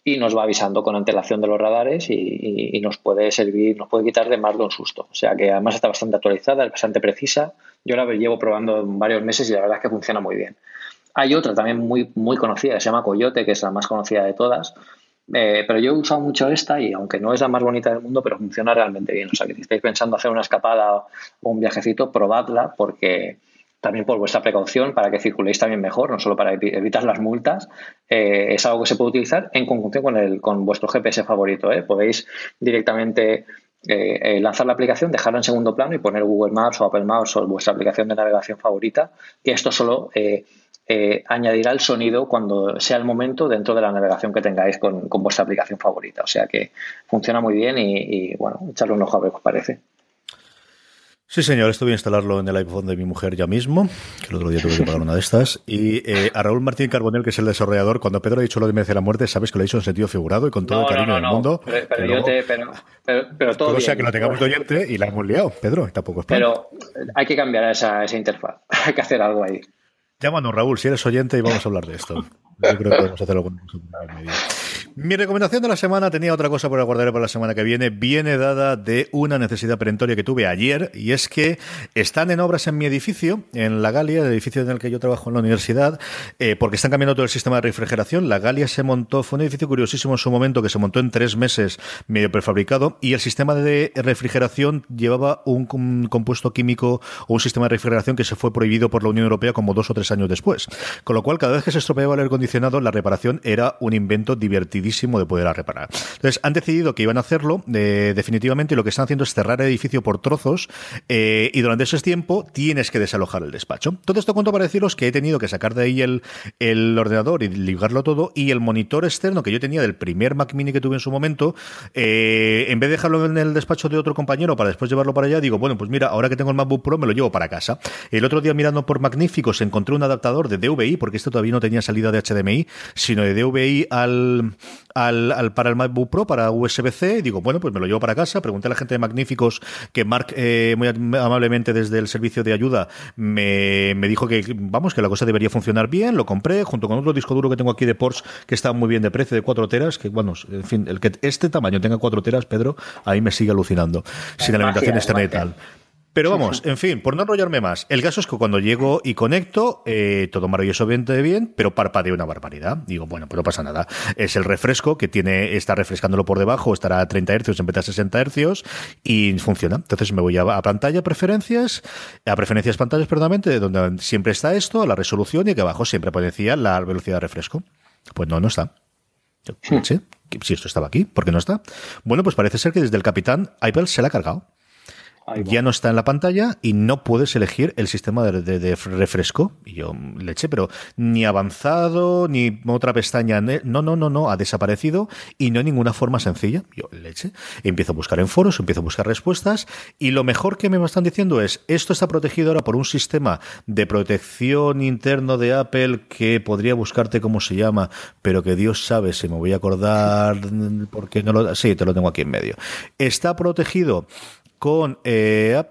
y nos va avisando con antelación de los radares y, nos puede servir, nos puede quitar de más de un susto. O sea que además está bastante actualizada, es bastante precisa. Yo la llevo probando varios meses y la verdad es que funciona muy bien. Hay otra también muy, muy conocida, se llama Coyote, que es la más conocida de todas, eh, pero yo he usado mucho esta y aunque no es la más bonita del mundo, pero funciona realmente bien. O sea, que si estáis pensando hacer una escapada o un viajecito, probadla porque también por vuestra precaución, para que circuléis también mejor, no solo para evitar las multas, eh, es algo que se puede utilizar en conjunción con, el, con vuestro GPS favorito. ¿eh? Podéis directamente lanzar la aplicación, dejarla en segundo plano y poner Google Maps o Apple Maps o vuestra aplicación de navegación favorita, que esto solo eh, añadirá el sonido cuando sea el momento dentro de la navegación que tengáis con, vuestra aplicación favorita. O sea que funciona muy bien y, bueno, echarle un ojo a ver qué os parece. Sí, señor, esto voy a instalarlo en el iPhone de mi mujer ya mismo, que el otro día tuve que pagar una de estas. Y eh, a Raúl Martín Carbonel, que es el desarrollador, cuando Pedro ha dicho lo de merece la muerte, sabes que lo ha dicho en sentido figurado y con todo el cariño del mundo. Pero, yo te. Pero, todo. O sea, que lo tengamos de oyente y la hemos liado, Pedro, tampoco es Pero hay que cambiar esa, esa interfaz. hay que hacer algo ahí. Llámanos, Raúl, si eres oyente y vamos a hablar de esto. Yo creo que podemos hacerlo con Mi recomendación de la semana tenía otra cosa por guardar para la semana que viene. Viene dada de una necesidad perentoria que tuve ayer y es que están en obras en mi edificio, en la Galia, el edificio en el que yo trabajo en la universidad, eh, porque están cambiando todo el sistema de refrigeración. La Galia se montó, fue un edificio curiosísimo en su momento que se montó en tres meses medio prefabricado y el sistema de refrigeración llevaba un, compuesto químico o un sistema de refrigeración que se fue prohibido por la Unión Europea como dos o tres años después. Con lo cual, cada vez que se estropeaba el aire acondicionado, la reparación era un invento de poder reparar. Entonces, han decidido que iban a hacerlo eh, definitivamente y lo que están haciendo es cerrar el edificio por trozos eh, y durante ese tiempo tienes que desalojar el despacho. Todo esto cuento para deciros que he tenido que sacar de ahí el, el ordenador y ligarlo todo y el monitor externo que yo tenía del primer Mac Mini que tuve en su momento, eh, en vez de dejarlo en el despacho de otro compañero para después llevarlo para allá, digo, bueno, pues mira, ahora que tengo el MacBook Pro me lo llevo para casa. El otro día mirando por Magníficos encontré un adaptador de DVI, porque esto todavía no tenía salida de HDMI, sino de DVI al, al, para el MacBook Pro, para USB-C, y digo, bueno, pues me lo llevo para casa. Pregunté a la gente de Magníficos que Mark, eh, muy amablemente desde el servicio de ayuda, me, me, dijo que, vamos, que la cosa debería funcionar bien. Lo compré junto con otro disco duro que tengo aquí de Porsche que está muy bien de precio, de 4 teras, que, bueno, en fin, el que este tamaño tenga 4 teras, Pedro, ahí me sigue alucinando. Sin alimentación externa y tal. Pero vamos, en fin, por no enrollarme más, el caso es que cuando llego y conecto, eh, todo maravillosamente bien, pero parpadeo una barbaridad. Digo, bueno, pues no pasa nada. Es el refresco que tiene, está refrescándolo por debajo, estará a 30 Hz en vez de a 60 Hz y funciona. Entonces me voy a, pantalla, preferencias, a preferencias pantallas, perdóname, donde siempre está esto, la resolución y que abajo siempre aparecía la velocidad de refresco. Pues no, no está. Hmm. Si esto estaba aquí, ¿por qué no está? Bueno, pues parece ser que desde el capitán Apple se la ha cargado ya no está en la pantalla y no puedes elegir el sistema de, refresco. Y yo le eché, pero ni avanzado, ni otra pestaña. No, no, no, no, ha desaparecido y no hay ninguna forma sencilla. Yo le eché. Empiezo a buscar en foros, empiezo a buscar respuestas y lo mejor que me están diciendo es, esto está protegido ahora por un sistema de protección interno de Apple que podría buscarte cómo se llama, pero que Dios sabe si me voy a acordar porque no lo... Sí, te lo tengo aquí en medio. Está protegido con eh,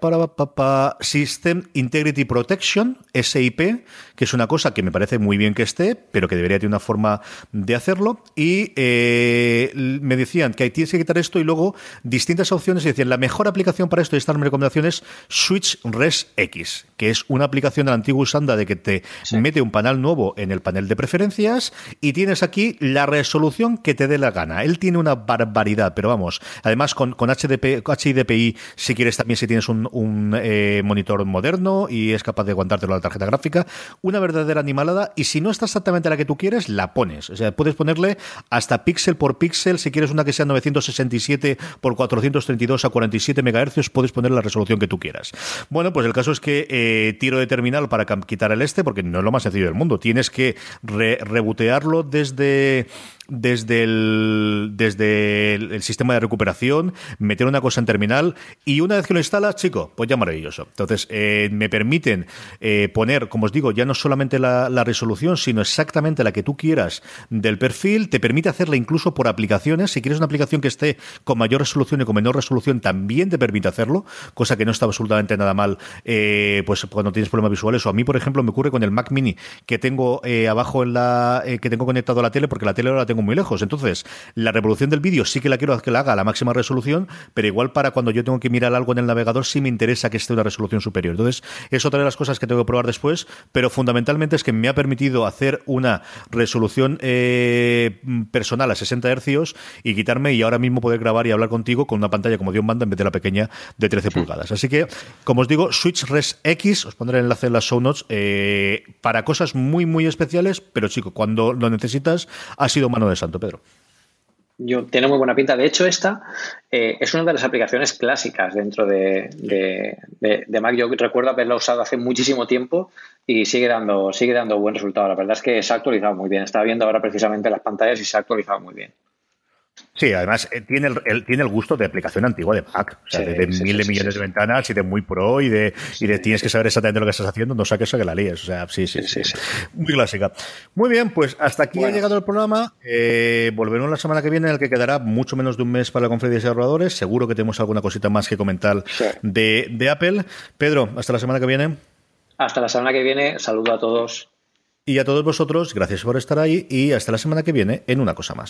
System Integrity Protection, SIP, que es una cosa que me parece muy bien que esté, pero que debería tener una forma de hacerlo. Y eh, me decían que tienes que quitar esto y luego distintas opciones. Y decían, la mejor aplicación para esto y estas recomendaciones Switch Res X, que es una aplicación de la antigua usanda de que te mete un panel nuevo en el panel de preferencias y tienes aquí la resolución que te dé la gana. Él tiene una barbaridad, pero vamos, además con, con HDP, HIDPI, si quieres también si tienes un, eh, monitor moderno y es capaz de aguantártelo a la tarjeta gráfica, una verdadera animalada y si no está exactamente la que tú quieres, la pones. O sea, puedes ponerle hasta píxel por píxel, si quieres una que sea 967 por 432 a 47 MHz, puedes poner la resolución que tú quieras. Bueno, pues el caso es que eh, tiro de terminal para quitar el este, porque no es lo más sencillo del mundo. Tienes que rebotearlo desde desde el, desde el, sistema de recuperación, meter una cosa en terminal y una vez que lo instalas, chico, pues ya maravilloso. Entonces, eh, me permiten eh, poner, como os digo, ya no solamente la, resolución, sino exactamente la que tú quieras del perfil, te permite hacerla incluso por aplicaciones. Si quieres una aplicación que esté con mayor resolución y con menor resolución, también te permite hacerlo, cosa que no está absolutamente nada mal eh, pues cuando tienes problemas visuales. O a mí, por ejemplo, me ocurre con el Mac Mini que tengo abajo en la que tengo conectado a la tele, porque la tele ahora tengo muy lejos. Entonces, la reproducción del vídeo sí que la quiero que la haga a la máxima resolución, pero igual para cuando yo tengo que mirar algo en el navegador sí me interesa que esté una resolución superior. Entonces, es otra de las cosas que tengo que probar después, pero fundamentalmente es que me ha permitido hacer una resolución eh, personal a 60 Hz y quitarme y ahora mismo poder grabar y hablar contigo con una pantalla como Dios manda en vez de la pequeña de 13 pulgadas. Así que, como os digo, Switch Res X, os pondré el enlace en las show notes, eh, para cosas muy, muy especiales, pero chico, cuando lo necesitas, ha sido mano de santo, Pedro. Yo, tiene muy buena pinta. De hecho, esta eh, es una de las aplicaciones clásicas dentro de, de, Mac. Yo recuerdo haberla usado hace muchísimo tiempo y sigue dando, sigue dando buen resultado. La verdad es que se ha actualizado muy bien. Estaba viendo ahora precisamente las pantallas y se ha actualizado muy bien. Sí, además eh, tiene, el, tiene el gusto de aplicación antigua de Mac, o sea, de, mil de millones de ventanas y de muy pro y de, y de tienes que saber exactamente lo que estás haciendo, no saques eso que la líes. O sea, sí, sí, sí, Muy clásica. Muy bien, pues hasta aquí ha llegado el programa. Eh, volveremos la semana que viene, en el que quedará mucho menos de un mes para la conferencia de desarrolladores. Seguro que tenemos alguna cosita más que comentar de, de Apple. Pedro, hasta la semana que viene. Hasta la semana que viene. Saludo a todos. Y a todos vosotros, gracias por estar ahí y hasta la semana que viene en una cosa más.